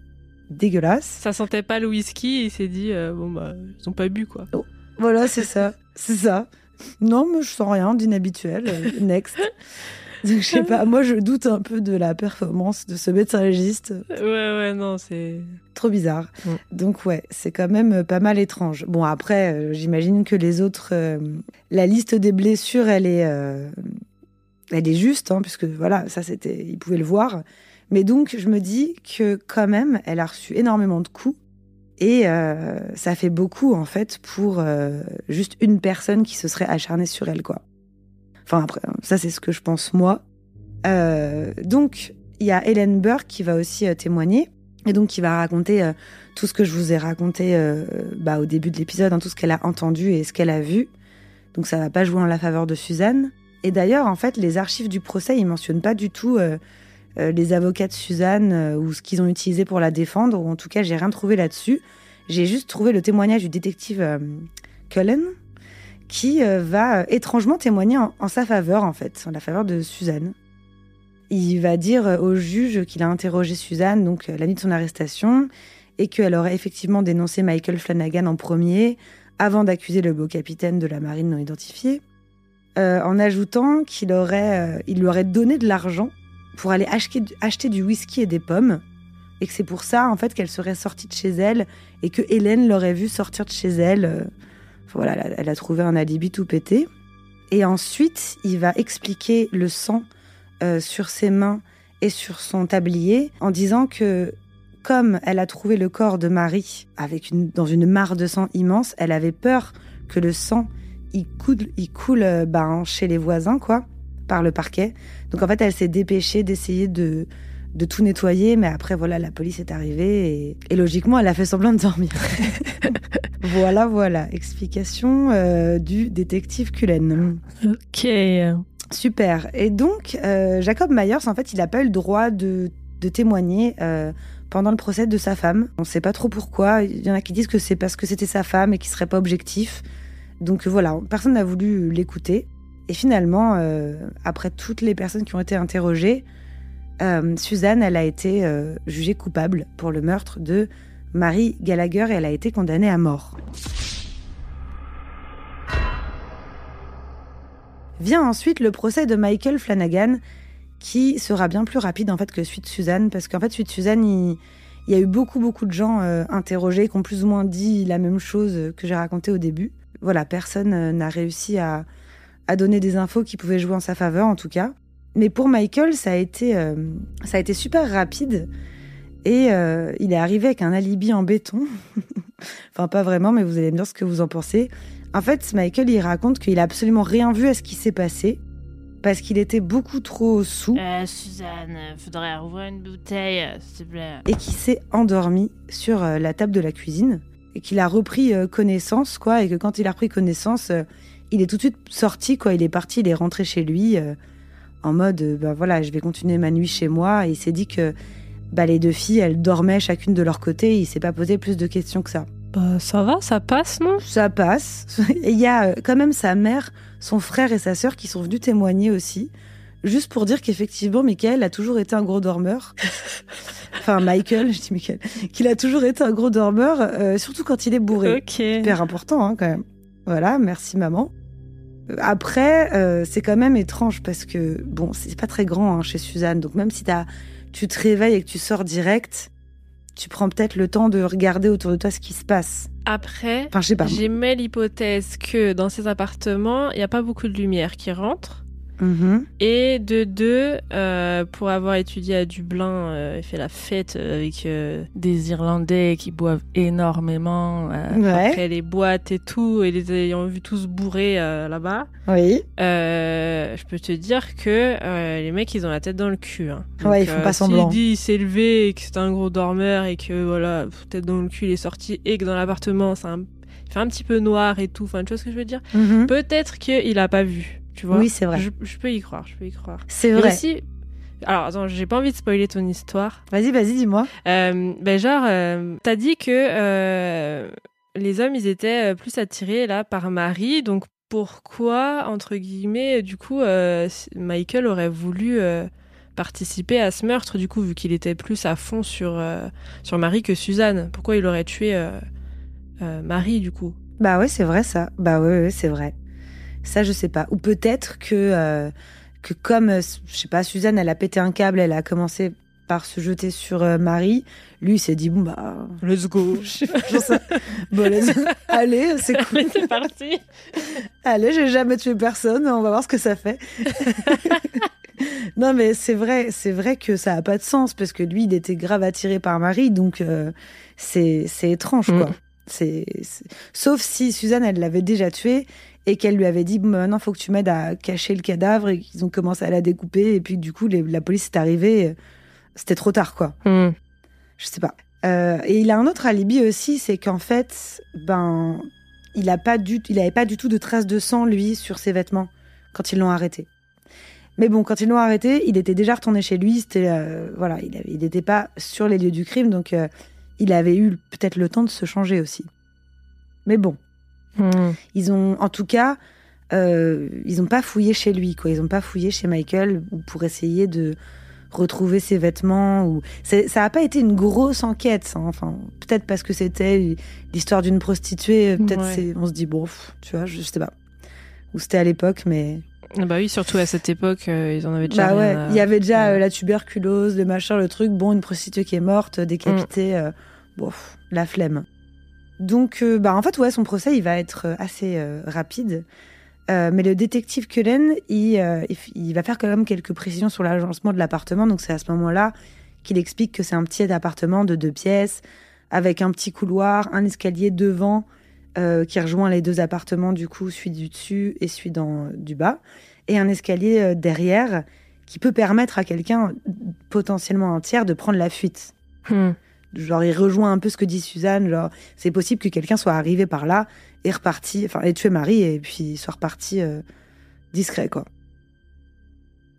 dégueulasses. Ça sentait pas le whisky et il s'est dit, euh, bon bah, ils ont pas bu quoi. Voilà, c'est ça, c'est ça. Non, mais je sens rien d'inhabituel. euh, Next. Donc, je sais pas, moi je doute un peu de la performance de ce médecin légiste. Ouais, ouais, non, c'est. Trop bizarre. Mm. Donc ouais, c'est quand même euh, pas mal étrange. Bon après, euh, j'imagine que les autres, euh, la liste des blessures, elle est, euh, elle est juste, hein, puisque voilà, ça c'était, ils pouvaient le voir. Mais donc je me dis que quand même, elle a reçu énormément de coups et ça fait beaucoup en fait pour juste une personne qui se serait acharnée sur elle, quoi. Enfin après, ça c'est ce que je pense moi. Euh, donc il y a Hélène Burke qui va aussi euh, témoigner et donc qui va raconter euh, tout ce que je vous ai raconté bah, au début de l'épisode, hein, tout ce qu'elle a entendu et ce qu'elle a vu. Donc ça va pas jouer en la faveur de Suzanne. Et d'ailleurs, en fait, les archives du procès, ils mentionnent pas du tout les avocats de Suzanne ou ce qu'ils ont utilisé pour la défendre. Ou en tout cas, j'ai rien trouvé là-dessus. J'ai juste trouvé le témoignage du détective Cullen qui euh, va euh, étrangement témoigner en, sa faveur, en fait, en la faveur de Suzanne. Il va dire euh, au juge qu'il a interrogé Suzanne donc la nuit de son arrestation et qu'elle aurait effectivement dénoncé Michael Flanagan en premier avant d'accuser le beau capitaine de la marine non identifié, euh, en ajoutant qu'il aurait, il lui aurait donné de l'argent pour aller acheter, du whisky et des pommes et que c'est pour ça en fait qu'elle serait sortie de chez elle et que Hélène l'aurait vue sortir de chez elle. Voilà, elle a- trouvé un alibi tout pété. Et ensuite, il va expliquer le sang euh, sur ses mains et sur son tablier en disant que comme elle a trouvé le corps de Marie avec une, dans une mare de sang immense, elle avait peur que le sang il coule, il coule euh, ben, chez les voisins, quoi, par le parquet. Donc en fait, elle s'est dépêchée d'essayer de, de tout nettoyer, mais après, voilà, la police est arrivée et, et logiquement, elle a fait semblant de dormir. voilà, voilà, explication euh, du détective Cullen. Ok. Super. Et donc, euh, Jacob Myers, en fait, il n'a pas eu le droit de, de témoigner euh, pendant le procès de sa femme. On ne sait pas trop pourquoi. Il y en a qui disent que c'est parce que c'était sa femme et qu'il serait pas objectif. Donc voilà, personne n'a voulu l'écouter. Et finalement, après toutes les personnes qui ont été interrogées, euh, Suzanne, elle a été euh, jugée coupable pour le meurtre de Marie Gallagher et elle a été condamnée à mort. Vient ensuite le procès de Michael Flanagan, qui sera bien plus rapide en fait que celui de Suzanne, parce qu'en fait celui de Suzanne, il, y a eu beaucoup beaucoup de gens euh, interrogés qui ont plus ou moins dit la même chose que j'ai raconté au début. Voilà, personne n'a réussi à, à donner des infos qui pouvaient jouer en sa faveur en tout cas. Mais pour Michael, ça a été, euh, ça a été super rapide. Et euh, il est arrivé avec un alibi en béton. enfin, pas vraiment, mais vous allez me dire ce que vous en pensez. En fait, Michael, il raconte qu'il a absolument rien vu à ce qui s'est passé. Parce qu'il était beaucoup trop sous Euh, Suzanne, faudrait rouvrir une bouteille, euh, s'il te plaît. et qu'il s'est endormi sur la table de la cuisine. Et qu'il a repris connaissance, quoi. Et que quand il a repris connaissance, il est tout de suite sorti, quoi. Il est parti, il est rentré chez lui en mode, ben voilà, je vais continuer ma nuit chez moi. Et il s'est dit que bah, les deux filles, elles dormaient chacune de leur côté. Et il s'est pas posé plus de questions que ça. Bah, ça va, ça passe, non? Ça passe. Il y a euh, quand même sa mère, son frère et sa sœur qui sont venus témoigner aussi. Juste pour dire qu'effectivement, Michael a toujours été un gros dormeur. enfin, Michael, je dis Michael. Qu'il a toujours été un gros dormeur, euh, surtout quand il est bourré. Ok. Hyper important, hein, quand même. Voilà, merci maman. Après, euh, c'est quand même étrange parce que, bon, c'est pas très grand hein, chez Suzanne. Donc même si t'as- tu te réveilles et que tu sors direct, tu prends peut-être le temps de regarder autour de toi ce qui se passe. Après, Enfin, je sais pas. moi. j'émets l'hypothèse que dans ces appartements, il n'y a pas beaucoup de lumière qui rentre. Mhm. Et de deux, euh, pour avoir étudié à Dublin euh, et fait la fête avec euh, des Irlandais qui boivent énormément, euh, Ouais. après les boîtes et tout, et les ayant vu tous bourrés euh, là-bas, Oui. euh, je peux te dire que euh, les mecs, ils ont la tête dans le cul. Hein. Ouais, ils font pas semblant. dit il s'est levé et que c'est un gros dormeur et que voilà, tête dans le cul, il est sorti et que dans l'appartement, c'est un... il fait un petit peu noir et tout, enfin, tu vois ce que je veux dire? Mhm. Peut-être qu'il a pas vu, tu vois Oui, c'est vrai. je, je peux y croire, je peux y croire. C'est vrai. aussi, alors attends, j'ai pas envie de spoiler ton histoire. Vas-y, vas-y, dis-moi. Euh, ben genre, euh, t'as dit que euh, les hommes, ils étaient euh, plus attirés là par Marie, donc pourquoi entre guillemets, du coup, Michael aurait voulu participer à ce meurtre, du coup, vu qu'il était plus à fond sur sur Marie que Suzanne? Pourquoi il aurait tué Marie, du coup? Bah ouais, c'est vrai ça. Bah ouais, ouais, c'est vrai. Ça, je sais pas. Ou peut-être que, euh, que comme, euh, je sais pas, Suzanne, elle a pété un câble, elle a commencé par se jeter sur euh, Marie. Lui, il s'est dit, bon, bah. Let's go. je sais pas, j'en sais- bon, let's- allez, c'est cool. Allez, c'est parti. Allez, j'ai jamais tué personne, on va voir ce que ça fait. non, mais c'est vrai, c'est vrai que ça a pas de sens parce que lui, il était grave attiré par Marie, donc euh, c'est c'est étrange, quoi. Mm. C'est c'est- sauf si Suzanne, elle l'avait déjà tué et qu'elle lui avait dit maintenant, faut que tu m'aides à cacher le cadavre et qu'ils ont commencé à la découper et puis du coup, les- la police est arrivée. C'était trop tard, quoi. Hmm. Je sais pas. Euh, et il a un autre alibi aussi, c'est qu'en fait, ben, il a pas du, il avait pas du tout de traces de sang lui sur ses vêtements quand ils l'ont arrêté. Mais bon, quand ils l'ont arrêté, il était déjà retourné chez lui. C'était euh, voilà, il avait- il n'était pas sur les lieux du crime, donc euh, il avait eu peut-être le temps de se changer aussi. Mais bon, Hmm. ils ont, en tout cas, euh, ils n'ont pas fouillé chez lui, quoi. Ils n'ont pas fouillé chez Michael ou pour essayer de retrouver ses vêtements. Ou ça n'a pas été une grosse enquête. hein. Enfin, peut-être parce que c'était l'histoire d'une prostituée. Peut-être Ouais. c'est, on se dit bon, pff, tu vois, je sais pas. Ou c'était à l'époque, mais Ah Bah oui, surtout à cette époque, euh, ils en avaient déjà. bah ouais, à- il y avait déjà ouais. euh, la tuberculose, le machin, le truc. Bon, une prostituée qui est morte, décapitée. euh, bon, pff, la flemme. Donc, euh, bah en fait, ouais, son procès, il va être euh, assez euh, rapide. Mais le détective Cullen, il, va faire quand même quelques précisions sur l'agencement de l'appartement. Donc, c'est à ce moment-là qu'il explique que c'est un petit appartement de deux pièces, avec un petit couloir, un escalier devant qui rejoint les deux appartements, du coup, celui du dessus et celui dans, du bas, et un escalier derrière qui peut permettre à quelqu'un, potentiellement un tiers, de prendre la fuite. Hmm. Genre, il rejoint un peu ce que dit Suzanne. Genre, c'est possible que quelqu'un soit arrivé par là et reparti, enfin, ait tué Marie et puis soit reparti euh, discret, quoi.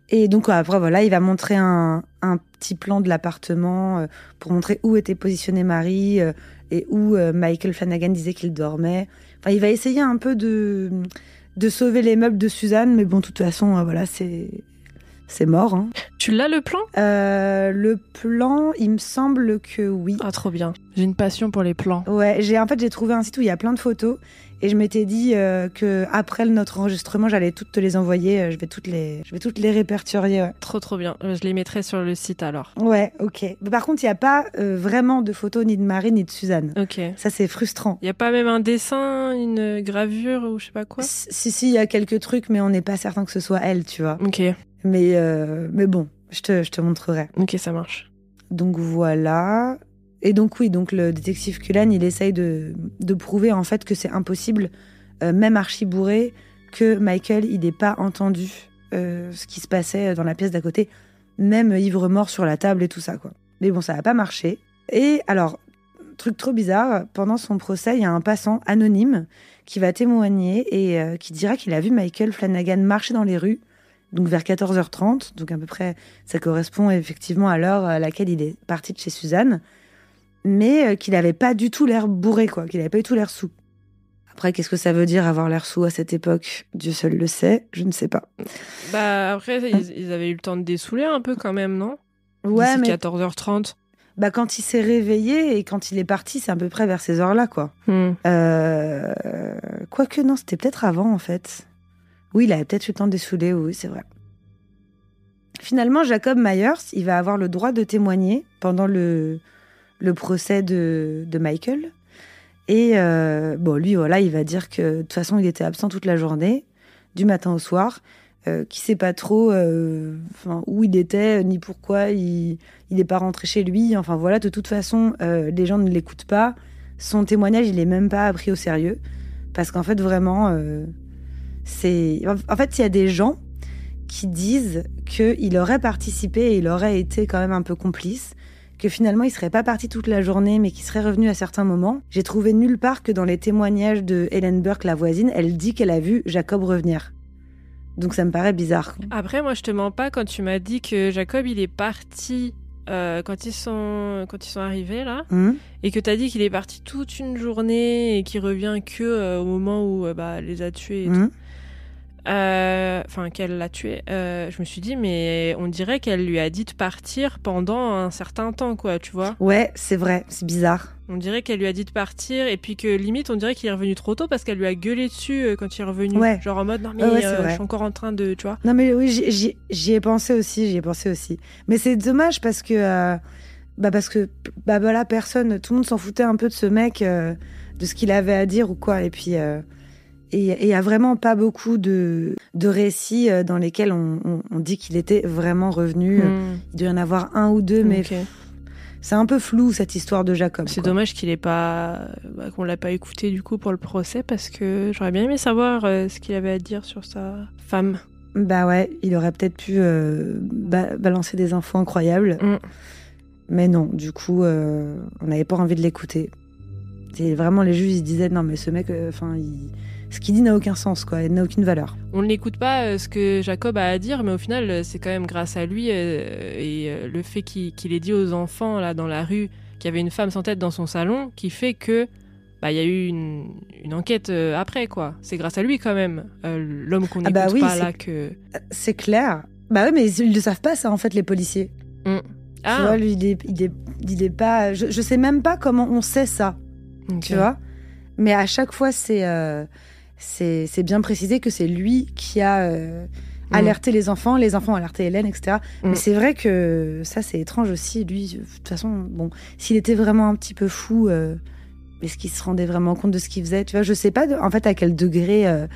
Et donc, après, voilà, il va montrer un, un petit plan de l'appartement euh, pour montrer où était positionnée Marie euh, et où Michael Flanagan disait qu'il dormait. Enfin, il va essayer un peu de, de sauver les meubles de Suzanne, mais bon, de toute façon, voilà, c'est. C'est mort. hein. Tu l'as le plan? Euh, le plan, il me semble que oui. Ah, trop bien. J'ai une passion pour les plans. Ouais, j'ai en fait j'ai trouvé un site où il y a plein de photos et je m'étais dit euh, que après notre enregistrement, j'allais toutes te les envoyer, euh, je vais toutes les je vais toutes les répertorier. Ouais, Trop, trop bien. Euh, Je les mettrai sur le site alors. Ouais, OK. Mais par contre, il y a pas vraiment de photos ni de Marie ni de Suzanne. Ok. Ça c'est frustrant. Y a pas même un dessin, une gravure ou je sais pas quoi? Si si, il y a quelques trucs mais on n'est pas certain que ce soit elle, tu vois. Ok, Mais euh, mais bon, je te je te montrerai. ok, ça marche. Donc voilà. Et donc oui, donc le détective Cullen, il essaye de, de prouver en fait que c'est impossible, euh, même archi bourré, que Michael, il n'ait pas entendu euh, ce qui se passait dans la pièce d'à côté, même ivre mort sur la table et tout ça quoi. Mais bon, ça n'a pas marché. Et alors, truc trop bizarre, pendant son procès, il y a un passant anonyme qui va témoigner et euh, qui dira qu'il a vu Michael Flanagan marcher dans les rues, donc vers 14h30, donc à peu près ça correspond effectivement à l'heure à laquelle il est parti de chez Suzanne, mais euh, qu'il n'avait pas du tout l'air bourré, quoi, qu'il n'avait pas du tout l'air sous. Après, qu'est-ce que ça veut dire avoir l'air sous à cette époque? Dieu seul le sait, je ne sais pas. Bah après, ils, ils avaient eu le temps de dessouler un peu quand même, non? Ouais, mais 14h30. bah, quand il s'est réveillé et quand il est parti, c'est à peu près vers ces heures-là, quoi. Hmm. Euh... Quoique, non, c'était peut-être avant, en fait. Oui, il avait peut-être eu le temps de dessouler, oui, c'est vrai. Finalement, Jacob Myers, il va avoir le droit de témoigner pendant le, procès de, Michael. Et euh, bon, lui, voilà, il va dire que de toute façon, il était absent toute la journée, du matin au soir, euh, qu'il sait pas trop euh, où il était, ni pourquoi il n'est pas rentré chez lui. Enfin voilà, de toute façon, euh, les gens ne l'écoutent pas. Son témoignage, il est même pas pris au sérieux. Parce qu'en fait, vraiment, c'est. En fait, il y a des gens qui disent qu'il aurait participé et il aurait été quand même un peu complice, que finalement il serait pas parti toute la journée mais qu'il serait revenu à certains moments. J'ai trouvé nulle part que dans les témoignages de Helen Burke, la voisine, elle dit qu'elle a vu Jacob revenir. Donc ça me paraît bizarre. Après, moi, je te mens pas quand tu m'as dit que Jacob, il est parti euh, quand, ils sont, quand ils sont arrivés là, Hum et que t'as dit qu'il est parti toute une journée et qu'il revient que euh, au moment où euh, bah, elle les a tués. et tout. Euh, enfin qu'elle l'a tué, euh, je me suis dit mais on dirait qu'elle lui a dit de partir pendant un certain temps, quoi, tu vois. Ouais, c'est vrai, c'est bizarre. On dirait qu'elle lui a dit de partir et puis que limite on dirait qu'il est revenu trop tôt parce qu'elle lui a gueulé dessus euh, quand il est revenu. Ouais. Genre en mode non mais Ouais, euh, je suis encore en train de, tu vois. Non mais oui, j'y- ai pensé aussi, j'y ai pensé aussi. Mais c'est dommage parce que, euh, bah parce que, bah voilà, personne, tout le monde s'en foutait un peu de ce mec, euh, de ce qu'il avait à dire ou quoi. Et puis, et il y a vraiment pas beaucoup de, de récits euh, dans lesquels on, on- on dit qu'il était vraiment revenu. Hmm. Il doit y en avoir un ou deux, mais c'est un peu flou cette histoire de Jacob. C'est dommage qu'il ait pas, bah, qu'on l'a pas écouté du coup pour le procès parce que j'aurais bien aimé savoir euh, ce qu'il avait à dire sur sa femme. Bah ouais, il aurait peut-être pu euh, ba- balancer des infos incroyables. Mm. Mais non, du coup, euh, on n'avait pas envie de l'écouter. C'est vraiment les juges, ils disaient non, mais ce mec, euh, enfin, il- ce qu'il dit n'a aucun sens, quoi, il n'a aucune valeur. On ne l'écoute pas euh, ce que Jacob a à dire, mais au final, euh, c'est quand même grâce à lui euh, et le fait qu'il qu'il ait dit aux enfants là dans la rue qu'il y avait une femme sans tête dans son salon, qui fait que bah il y a eu une, une enquête euh, après quoi. C'est grâce à lui quand même, euh, l'homme qu'on Ah n'écoute bah oui, pas là que. C'est clair. Bah ouais, mais ils ne savent pas ça, en fait, les policiers. Tu Ah, vois, lui, il est, il est, il est pas. Je, je sais même pas comment on sait ça, tu vois? Mais à chaque fois, c'est euh, c'est bien précisé que c'est lui qui a euh, alerté les enfants, les enfants ont alerté Hélène, etc. Mm. Mais c'est vrai que ça, c'est étrange aussi. Lui, de toute façon, bon, s'il était vraiment un petit peu fou, euh, est-ce qu'il se rendait vraiment compte de ce qu'il faisait? Tu vois, je sais pas, de- en fait, à quel degré euh,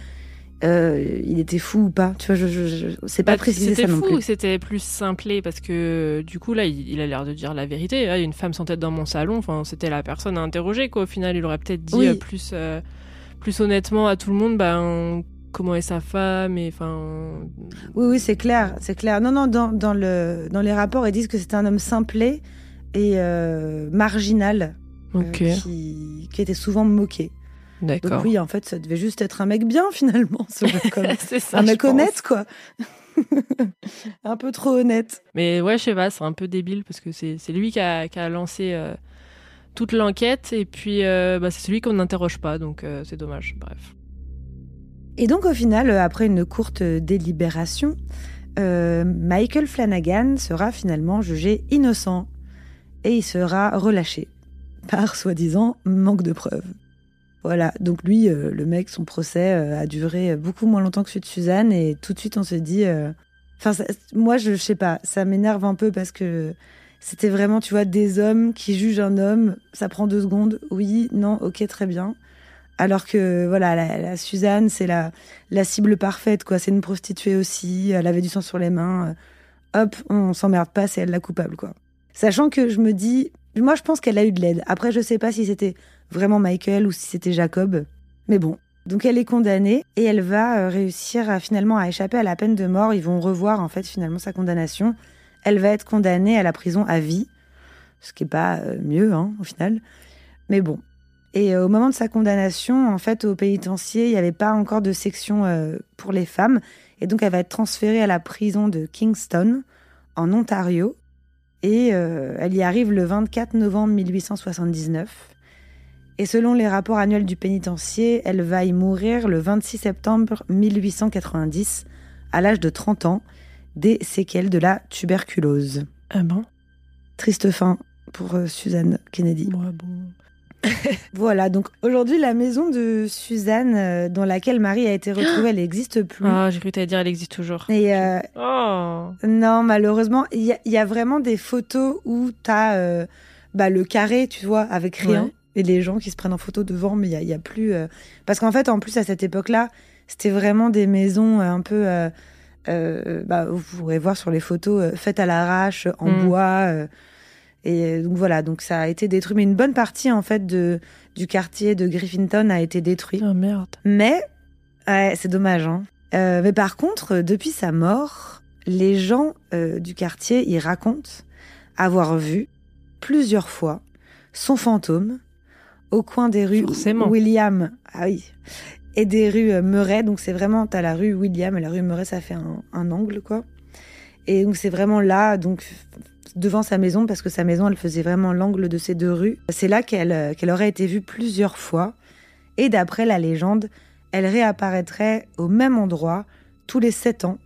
euh, il était fou ou pas. Tu vois, je, je, je- c'est pas Bah, précisé C'était ça non fou, plus. c'était plus simplé? Parce que du coup là, il, il a l'air de dire la vérité. Ah, Il y a une femme sans tête dans mon salon. Enfin, c'était la personne à interroger quoi. Au final, il aurait peut-être dit Oui. plus, euh, plus honnêtement à tout le monde, ben comment est sa femme et enfin. Oui, oui, c'est clair, c'est clair. Non, non, dans, dans, le, dans les rapports, ils disent que c'est un homme simplé et euh, marginal, euh, qui, qui était souvent moqué. Donc d'accord. oui, en fait, ça devait juste être un mec bien finalement, ce c'est ça. un mec honnête, quoi. un peu trop honnête. Mais ouais, je sais pas, c'est un peu débile parce que c'est c'est lui qui a, qui a lancé euh, toute l'enquête et puis euh, bah, c'est celui qu'on n'interroge pas, donc euh, c'est dommage. Bref. Et donc au final, euh, après une courte délibération, Michael Flanagan sera finalement jugé innocent et il sera relâché par soi-disant manque de preuves. Voilà, donc lui, le mec, son procès a duré beaucoup moins longtemps que celui de Suzanne et tout de suite on se dit... Enfin, moi, je sais pas, ça m'énerve un peu parce que c'était vraiment, tu vois, des hommes qui jugent un homme, ça prend deux secondes, oui, non, ok, très bien. Alors que, voilà, la, Suzanne, c'est la, la cible parfaite, quoi. C'est une prostituée aussi, elle avait du sang sur les mains. Hop, on s'emmerde pas, c'est elle la coupable, quoi. Sachant que je me dis, moi, je pense qu'elle a eu de l'aide. Après, je sais pas si c'était vraiment Michael ou si c'était Jacob. Mais bon. Donc, elle est condamnée et elle va euh, réussir finalement à échapper à la peine de mort. Ils vont revoir, en fait, finalement, sa condamnation. Elle va être condamnée à la prison à vie. Ce qui est pas euh, mieux, hein, au final. Mais bon. Et euh, au moment de sa condamnation, en fait, au pénitencier, il n'y avait pas encore de section euh, pour les femmes. Et donc, elle va être transférée à la prison de Kingston, en Ontario. Et elle y arrive le 24 novembre 1879. Et selon les rapports annuels du pénitencier, elle va y mourir le 26 septembre 1890, à l'âge de 30 ans, des séquelles de la tuberculose. Ah bon? Triste fin pour euh, Suzanne Kennedy. Ouais, bon. Voilà, donc aujourd'hui, la maison de Suzanne, euh, dans laquelle Marie a été retrouvée, elle n'existe plus. Ah, j'ai cru que dire elle existe toujours. Et euh, Oh non, malheureusement, il y, a- il y a vraiment des photos où tu as bah, le carré, tu vois, avec rien, Ouais. et les gens qui se prennent en photo devant, mais il y a, plus. euh, Parce qu'en fait, en plus, à cette époque-là, c'était vraiment des maisons un peu. Euh, bah, vous pourrez voir sur les photos euh, faites à l'arrache, en Mm. bois. euh, et donc voilà, donc ça a été détruit. Mais une bonne partie, en fait, de, du quartier de Griffinton a été détruit. Oh merde. Mais, ouais, c'est dommage. Hein. Mais par contre, depuis sa mort, les gens du quartier y racontent avoir vu plusieurs fois son fantôme au coin des rues Forcément. William. Ah oui. Et des rues euh, Murray. Donc c'est vraiment, t'as la rue William et la rue Murray, ça fait un, un angle, quoi. Et donc c'est vraiment là, donc devant sa maison, parce que sa maison, elle faisait vraiment l'angle de ces deux rues. C'est là qu'elle euh, qu'elle aurait été vue plusieurs fois. Et d'après la légende, elle réapparaîtrait au même endroit tous les 7 ans.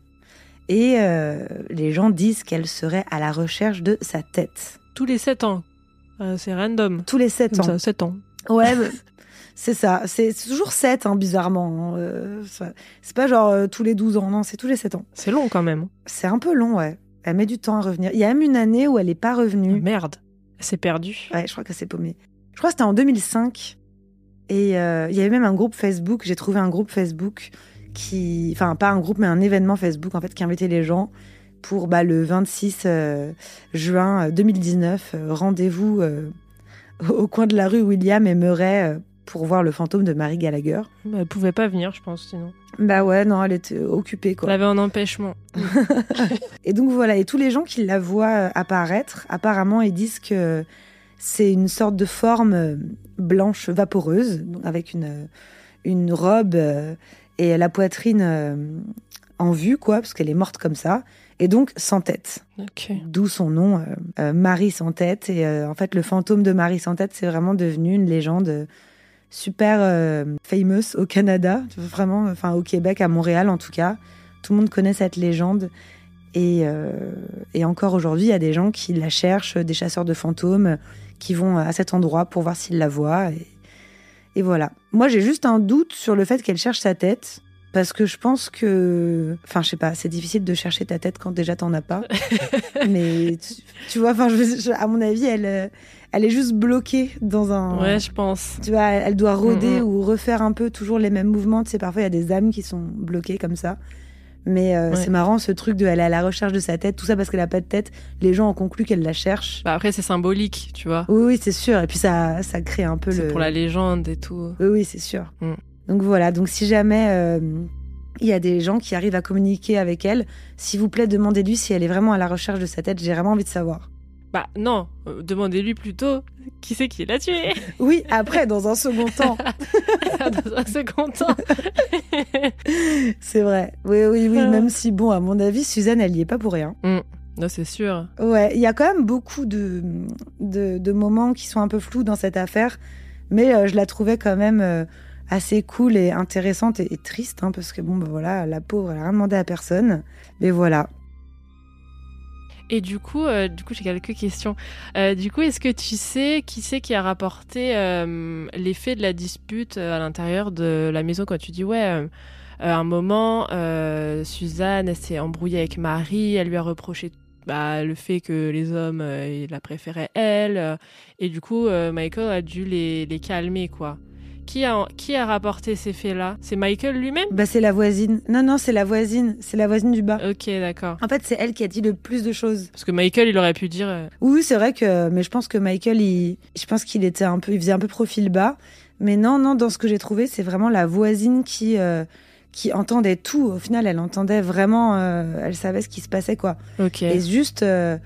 Et euh, les gens disent qu'elle serait à la recherche de sa tête. Tous les 7 ans. Euh, c'est random. Tous les 7 Comme ans. ça, 7 ans. Ouais, c'est ça. C'est toujours 7, hein, bizarrement. Euh, ça- c'est pas genre euh, tous les 12 ans, non, c'est tous les 7 ans. C'est long quand même. C'est un peu long, ouais. Elle met du temps à revenir. Il y a même une année où elle n'est pas revenue. Merde. C'est perdu. Ouais, je crois qu'elle s'est paumée. Je crois que c'était en 2005. Et euh, il y avait même un groupe Facebook. J'ai trouvé un groupe Facebook qui. Enfin, pas un groupe, mais un événement Facebook, en fait, qui invitait les gens pour bah, le 26 euh, juin 2019. euh, Rendez-vous euh, au coin de la rue William et Murray euh, pour voir le fantôme de Marie Gallagher. Bah, elle pouvait pas venir, je pense, sinon. Bah ouais, non, elle était occupée, Elle quoi. avait un empêchement. Et donc voilà, et tous les gens qui la voient euh, apparaître, apparemment, ils disent que c'est une sorte de forme euh, blanche vaporeuse, avec une, euh, une robe et la poitrine en vue, quoi, parce qu'elle est morte comme ça, et donc sans tête. Ok. D'où son nom, euh, euh, Marie sans tête. Et euh, en fait, le fantôme de Marie sans tête, c'est vraiment devenu une légende super euh, famous au Canada, vraiment, enfin au Québec, à Montréal en tout cas. Tout le monde connaît cette légende. Et, euh, et encore aujourd'hui, il y a des gens qui la cherchent, des chasseurs de fantômes, qui vont à cet endroit pour voir s'ils la voient. Et, et voilà. Moi, j'ai juste un doute sur le fait qu'elle cherche sa tête. Parce que je pense que. Enfin, je sais pas, c'est difficile de chercher ta tête quand déjà t'en as pas. Mais tu, tu vois, enfin, à mon avis, elle, euh, elle est juste bloquée dans un. Ouais, je pense. Tu vois, elle doit rôder Mhm. ou refaire un peu toujours les mêmes mouvements. Tu sais, parfois, il y a des âmes qui sont bloquées comme ça. Mais euh, Ouais. c'est marrant ce truc de elle est à la recherche de sa tête, tout ça parce qu'elle a pas de tête. Les gens ont conclu qu'elle la cherche. Bah, après, c'est symbolique, tu vois. Oui, oui, c'est sûr. Et puis ça, ça crée un peu C'est le. pour la légende et tout. Oui, oui, c'est sûr. Mm. Donc voilà, donc si jamais euh, il y a des gens qui arrivent à communiquer avec elle, s'il vous plaît, demandez-lui si elle est vraiment à la recherche de sa tête. J'ai vraiment envie de savoir. Bah, non. euh, Demandez-lui plutôt qui c'est qui l'a tué. Oui, après, dans un second temps, Dans un second temps. c'est vrai. Oui, oui, oui, Ah. même si, bon, à mon avis, Suzanne, elle y est pas pour rien. non, c'est sûr. Ouais, il y a quand même beaucoup de, de, de moments qui sont un peu flous dans cette affaire, mais euh, je la trouvais quand même euh, assez cool et intéressante et, triste, hein, parce que bon, bah voilà, la pauvre, elle a rien demandé à personne. Mais voilà. Et du coup, euh, du coup, j'ai quelques questions. Euh, du coup, est-ce que tu sais qui c'est qui a rapporté euh, l'effet de la dispute euh, à l'intérieur de la maison quand tu dis ouais, à un moment, Suzanne s'est embrouillée avec Marie, elle lui a reproché bah, le fait que les hommes la préféraient elle, et du coup, Michael a dû les, les calmer quoi. Qui a, qui a rapporté ces faits-là? C'est Michael lui-même? Bah, c'est la voisine. Non, non, c'est la voisine. C'est la voisine du bas. Ok, d'accord. En fait, c'est elle qui a dit le plus de choses. Parce que Michael, il aurait pu dire. euh, Oui, c'est vrai que, mais je pense que Michael, il, je pense qu'il était un peu, il faisait un peu profil bas. Mais non, non, dans ce que j'ai trouvé, c'est vraiment la voisine qui, euh, qui entendait tout. Au final, elle entendait vraiment, euh, elle savait ce qui se passait, quoi. Ok. Et juste, euh,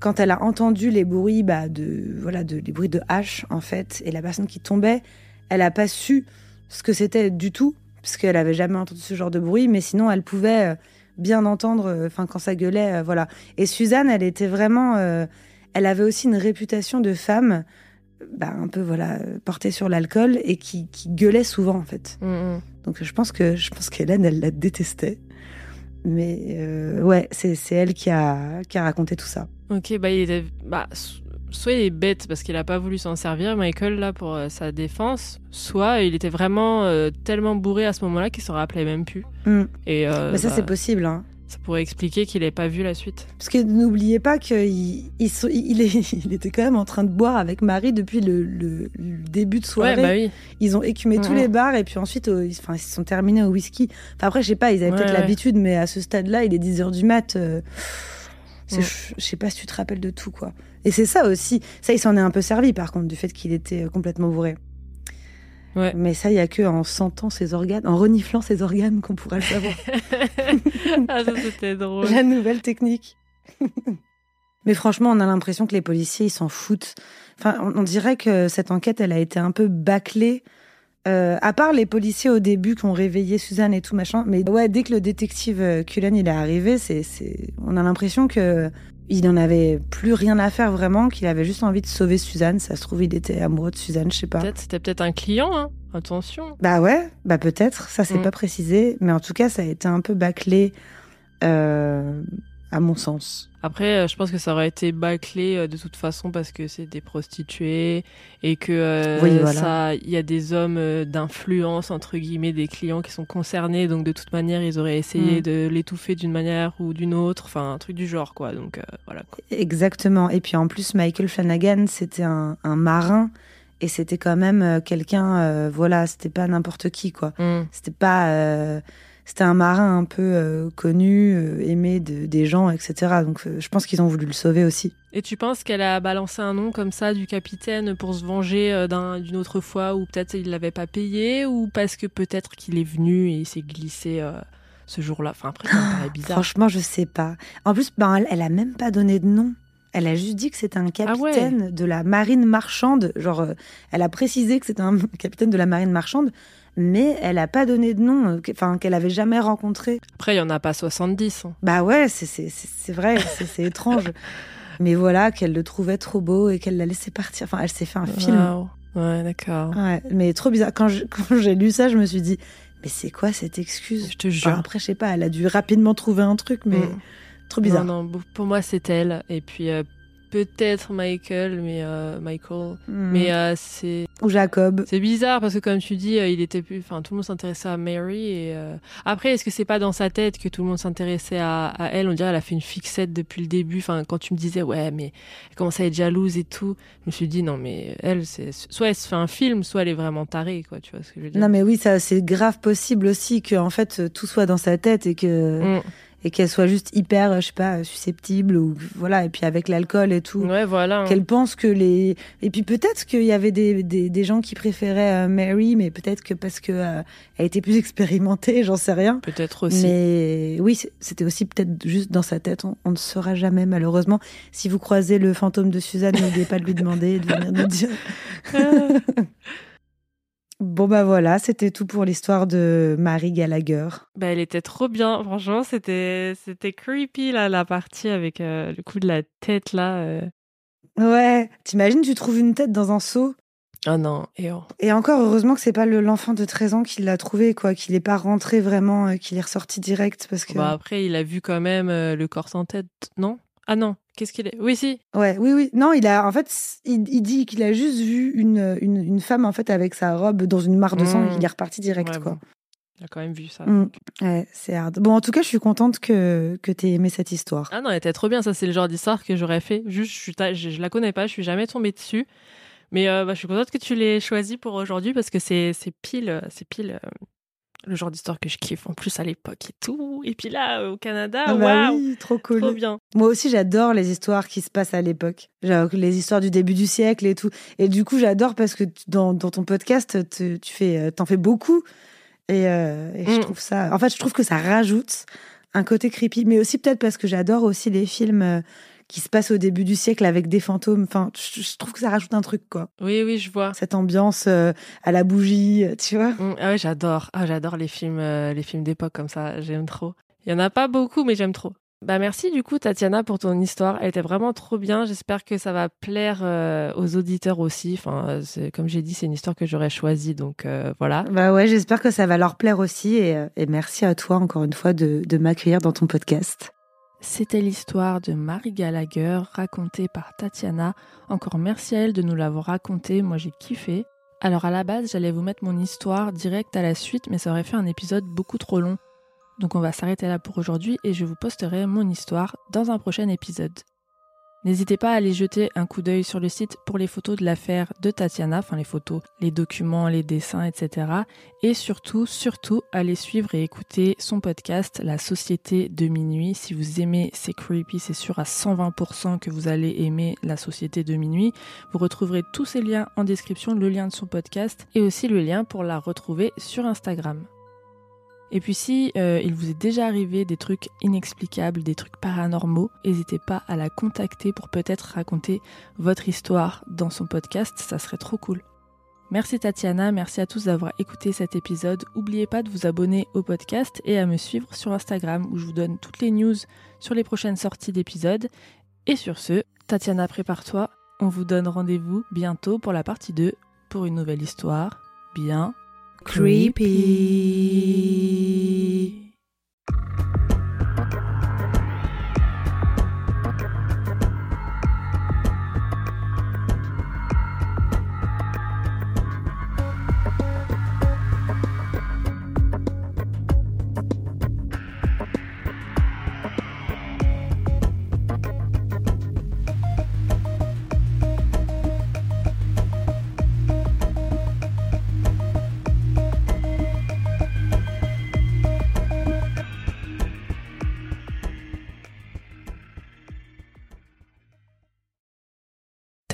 quand elle a entendu les bruits, bah, de, voilà, de, les bruits de hache, en fait, et la personne qui tombait, elle a pas su ce que c'était du tout, parce qu'elle avait jamais entendu ce genre de bruit, mais sinon, elle pouvait euh, bien entendre, euh, enfin, quand ça gueulait, euh, voilà. Et Suzanne, elle était vraiment, elle avait aussi une réputation de femme, bah, un peu, voilà, portée sur l'alcool et qui, qui gueulait souvent, en fait. Mm, mm. Donc, je pense que, je pense qu'Hélène, elle la détestait. Mais euh, ouais, c'est c'est elle qui a, qui a raconté tout ça. Ok, bah il. Bah, so- soit il est bête parce qu'il a pas voulu s'en servir, Michael, là, pour euh, sa défense, soit il était vraiment euh, tellement bourré à ce moment-là qu'il s'en rappelait même plus. Mm. Et euh, Mais ça, bah, c'est possible. Hein. Ça pourrait expliquer qu'il ait pas vu la suite. Parce que n'oubliez pas qu'il il, il il était quand même en train de boire avec Marie depuis le, le- le début de soirée. Ouais, bah oui. Ils ont écumé tous les bars et puis ensuite, euh, ils, se sont terminés au whisky. Enfin, après, je sais pas, ils avaient Ouais, peut-être ouais. l'habitude, mais à ce stade-là, il est 10h du mat. euh, Mm. Je je sais pas si tu te rappelles de tout, quoi. Et c'est ça aussi. Ça, il s'en est un peu servi, par contre, du fait qu'il était euh, complètement bourré. Ouais. Mais ça, il y a que en sentant ses organes, en reniflant ses organes, qu'on pourra le savoir. ah, ça c'était drôle. La nouvelle technique. Mais franchement, on a l'impression que les policiers, ils s'en foutent. Enfin, on, on dirait que cette enquête, elle a été un peu bâclée. Euh, à part les policiers au début qui ont réveillé Suzanne et tout machin, mais ouais, dès que le détective euh, Cullen il est arrivé, c'est, c'est, on a l'impression que il n'en avait plus rien à faire vraiment, qu'il avait juste envie de sauver Suzanne. Ça se trouve, il était amoureux de Suzanne, je sais pas. Peut-être, c'était peut-être un client, hein. Attention. Bah ouais, bah peut-être, ça c'est Mm. pas précisé, mais en tout cas, ça a été un peu bâclé, euh, à mon sens. Après, euh, je pense que ça aurait été bâclé euh, de toute façon parce que c'est des prostituées et que euh, Oui, voilà. ça, il y a des hommes d'influence entre guillemets, des clients qui sont concernés, donc de toute manière, ils auraient essayé Mm. de l'étouffer d'une manière ou d'une autre, enfin un truc du genre quoi. Donc euh, voilà. Quoi. Exactement. Et puis en plus, Michael Flanagan, c'était un, un marin, et c'était quand même quelqu'un, euh, voilà, c'était pas n'importe qui, quoi. Mm. C'était pas. C'était un marin un peu euh, connu, euh, aimé de- des gens, etc. Donc euh, je pense qu'ils ont voulu le sauver aussi. Et tu penses qu'elle a balancé un nom comme ça du capitaine pour se venger d'un- d'une autre fois ou peut-être il l'avait pas payé ou parce que peut-être qu'il est venu et il s'est glissé euh, ce jour-là? Enfin après ça me paraît bizarre. Franchement, je sais pas. En plus, ben, elle, elle a même pas donné de nom. Elle a juste dit que c'était un Ah ouais. capitaine de la marine marchande. Genre, elle a précisé que c'était un capitaine de la marine marchande, mais elle a pas donné de nom, enfin, qu'elle avait jamais rencontré. Après il y en a pas 70. hein. Bah ouais, c'est c'est- c'est- c'est vrai, c'est étrange. Mais voilà, qu'elle le trouvait trop beau et qu'elle l'a laissé partir. Enfin, elle s'est fait un film. Waouh. Ouais, d'accord. Ouais, mais trop bizarre. Quand j'ai lu ça, je me suis dit, mais c'est quoi cette excuse? Je te Enfin, jure. Après, je sais pas, elle a dû rapidement trouver un truc, mais Mm. trop bizarre. Non, non, pour moi c'est elle. Et puis euh, peut-être Michael, mais euh, Michael. Mm. Mais euh, c'est Ou Jacob. c'est bizarre parce que comme tu dis, euh, il était plus. Enfin, tout le monde s'intéressait à Mary. Et euh, après, est-ce que c'est pas dans sa tête que tout le monde s'intéressait à, à elle? On dirait qu'elle a fait une fixette depuis le début. Enfin, quand tu me disais ouais, mais elle commence à être jalouse et tout, je me suis dit non, mais elle, c'est soit elle se fait un film, soit elle est vraiment tarée, quoi. Tu vois ce que je veux dire? Non, mais oui, ça, c'est grave possible aussi que en fait tout soit dans sa tête et que Mm. Et qu'elle soit juste hyper, euh, je sais pas, euh, susceptible ou voilà. Et puis avec l'alcool et tout. Ouais, voilà. hein. Qu'elle pense que les et puis peut-être qu'il y avait des, des, des gens qui préféraient euh, Mary, mais peut-être que parce que euh, elle était plus expérimentée, j'en sais rien. Peut-être aussi. Mais oui, c'était aussi peut-être juste dans sa tête. On, on ne saura jamais, malheureusement. Si vous croisez le fantôme de Suzanne, n'oubliez pas de lui demander et de venir nous dire. Bon, bah voilà, c'était tout pour l'histoire de Marie Gallagher. Bah, elle était trop bien. Franchement, c'était c'était creepy là la partie avec euh, le coup de la tête là. euh. Ouais, t'imagines, tu trouves une tête dans un seau Oh non, et oh. Et encore, heureusement que c'est pas le- l'enfant de 13 ans qui l'a trouvé, quoi, qu'il est pas rentré vraiment, euh, qu'il est ressorti direct, parce que... Bah, après, il a vu quand même le corps sans tête, non? Ah non, qu'est-ce qu'il est? Oui, si. Ouais, oui, oui. Non, il a, en fait, il, il dit qu'il a juste vu une, une, une femme, en fait, avec sa robe dans une mare de sang et qu'il est reparti direct, Ouais, quoi. bon. Il a quand même vu ça. Mm. Ouais, c'est hard. Bon, en tout cas, je suis contente que, que t'aies aimé cette histoire. Ah non, elle était trop bien. Ça, c'est le genre d'histoire que j'aurais fait. Juste, je, suis ta- je, je la connais pas, je suis jamais tombée dessus. Mais euh, bah, je suis contente que tu l'aies choisi pour aujourd'hui parce que c'est pile, c'est pile euh, le genre d'histoire que je kiffe. En plus, à l'époque et tout. Et puis là, euh, au Canada, Ah bah oui, trop cool. trop bien. Moi aussi, j'adore les histoires qui se passent à l'époque. Les histoires du début du siècle et tout. Et du coup, j'adore parce que dans, dans ton podcast, tu, tu fais, euh, t'en fais beaucoup. Et, euh, et je Mm. trouve ça. En fait, je trouve que ça rajoute un côté creepy, mais aussi peut-être parce que j'adore aussi les films qui se passent au début du siècle avec des fantômes. Enfin, je, trouve que ça rajoute un truc, quoi. Oui, oui, je vois. Cette ambiance euh, à la bougie, euh, tu vois. Mm, ah ouais, j'adore. Ah, j'adore les films, euh, les films d'époque comme ça. J'aime trop. Il y en a pas beaucoup, mais j'aime trop. Bah merci du coup Tatiana pour ton histoire. Elle était vraiment trop bien. J'espère que ça va plaire euh, aux auditeurs aussi. Enfin, comme j'ai dit, c'est une histoire que j'aurais choisie, donc euh, voilà. Bah ouais, j'espère que ça va leur plaire aussi. Et, et merci à toi encore une fois de, de m'accueillir dans ton podcast. C'était l'histoire de Marie Gallagher racontée par Tatiana. Encore merci à elle de nous l'avoir racontée. Moi j'ai kiffé. Alors à la base, j'allais vous mettre mon histoire direct à la suite, mais ça aurait fait un épisode beaucoup trop long. Donc on va s'arrêter là pour aujourd'hui et je vous posterai mon histoire dans un prochain épisode. N'hésitez pas à aller jeter un coup d'œil sur le site pour les photos de l'affaire de Tatiana, enfin les photos, les documents, les dessins, etc. Et surtout, surtout, allez suivre et écouter son podcast La Société de Minuit. Si vous aimez C'est Creepy, c'est sûr à 120% que vous allez aimer La Société de Minuit. Vous retrouverez tous ces liens en description, le lien de son podcast et aussi le lien pour la retrouver sur Instagram. Et puis si euh, il vous est déjà arrivé des trucs inexplicables, des trucs paranormaux, n'hésitez pas à la contacter pour peut-être raconter votre histoire dans son podcast, ça serait trop cool. Merci Tatiana, merci à tous d'avoir écouté cet épisode. N'oubliez pas de vous abonner au podcast et à me suivre sur Instagram où je vous donne toutes les news sur les prochaines sorties d'épisodes. Et sur ce, Tatiana, prépare-toi. On vous donne rendez-vous bientôt pour la partie 2 pour une nouvelle histoire bien Creepy.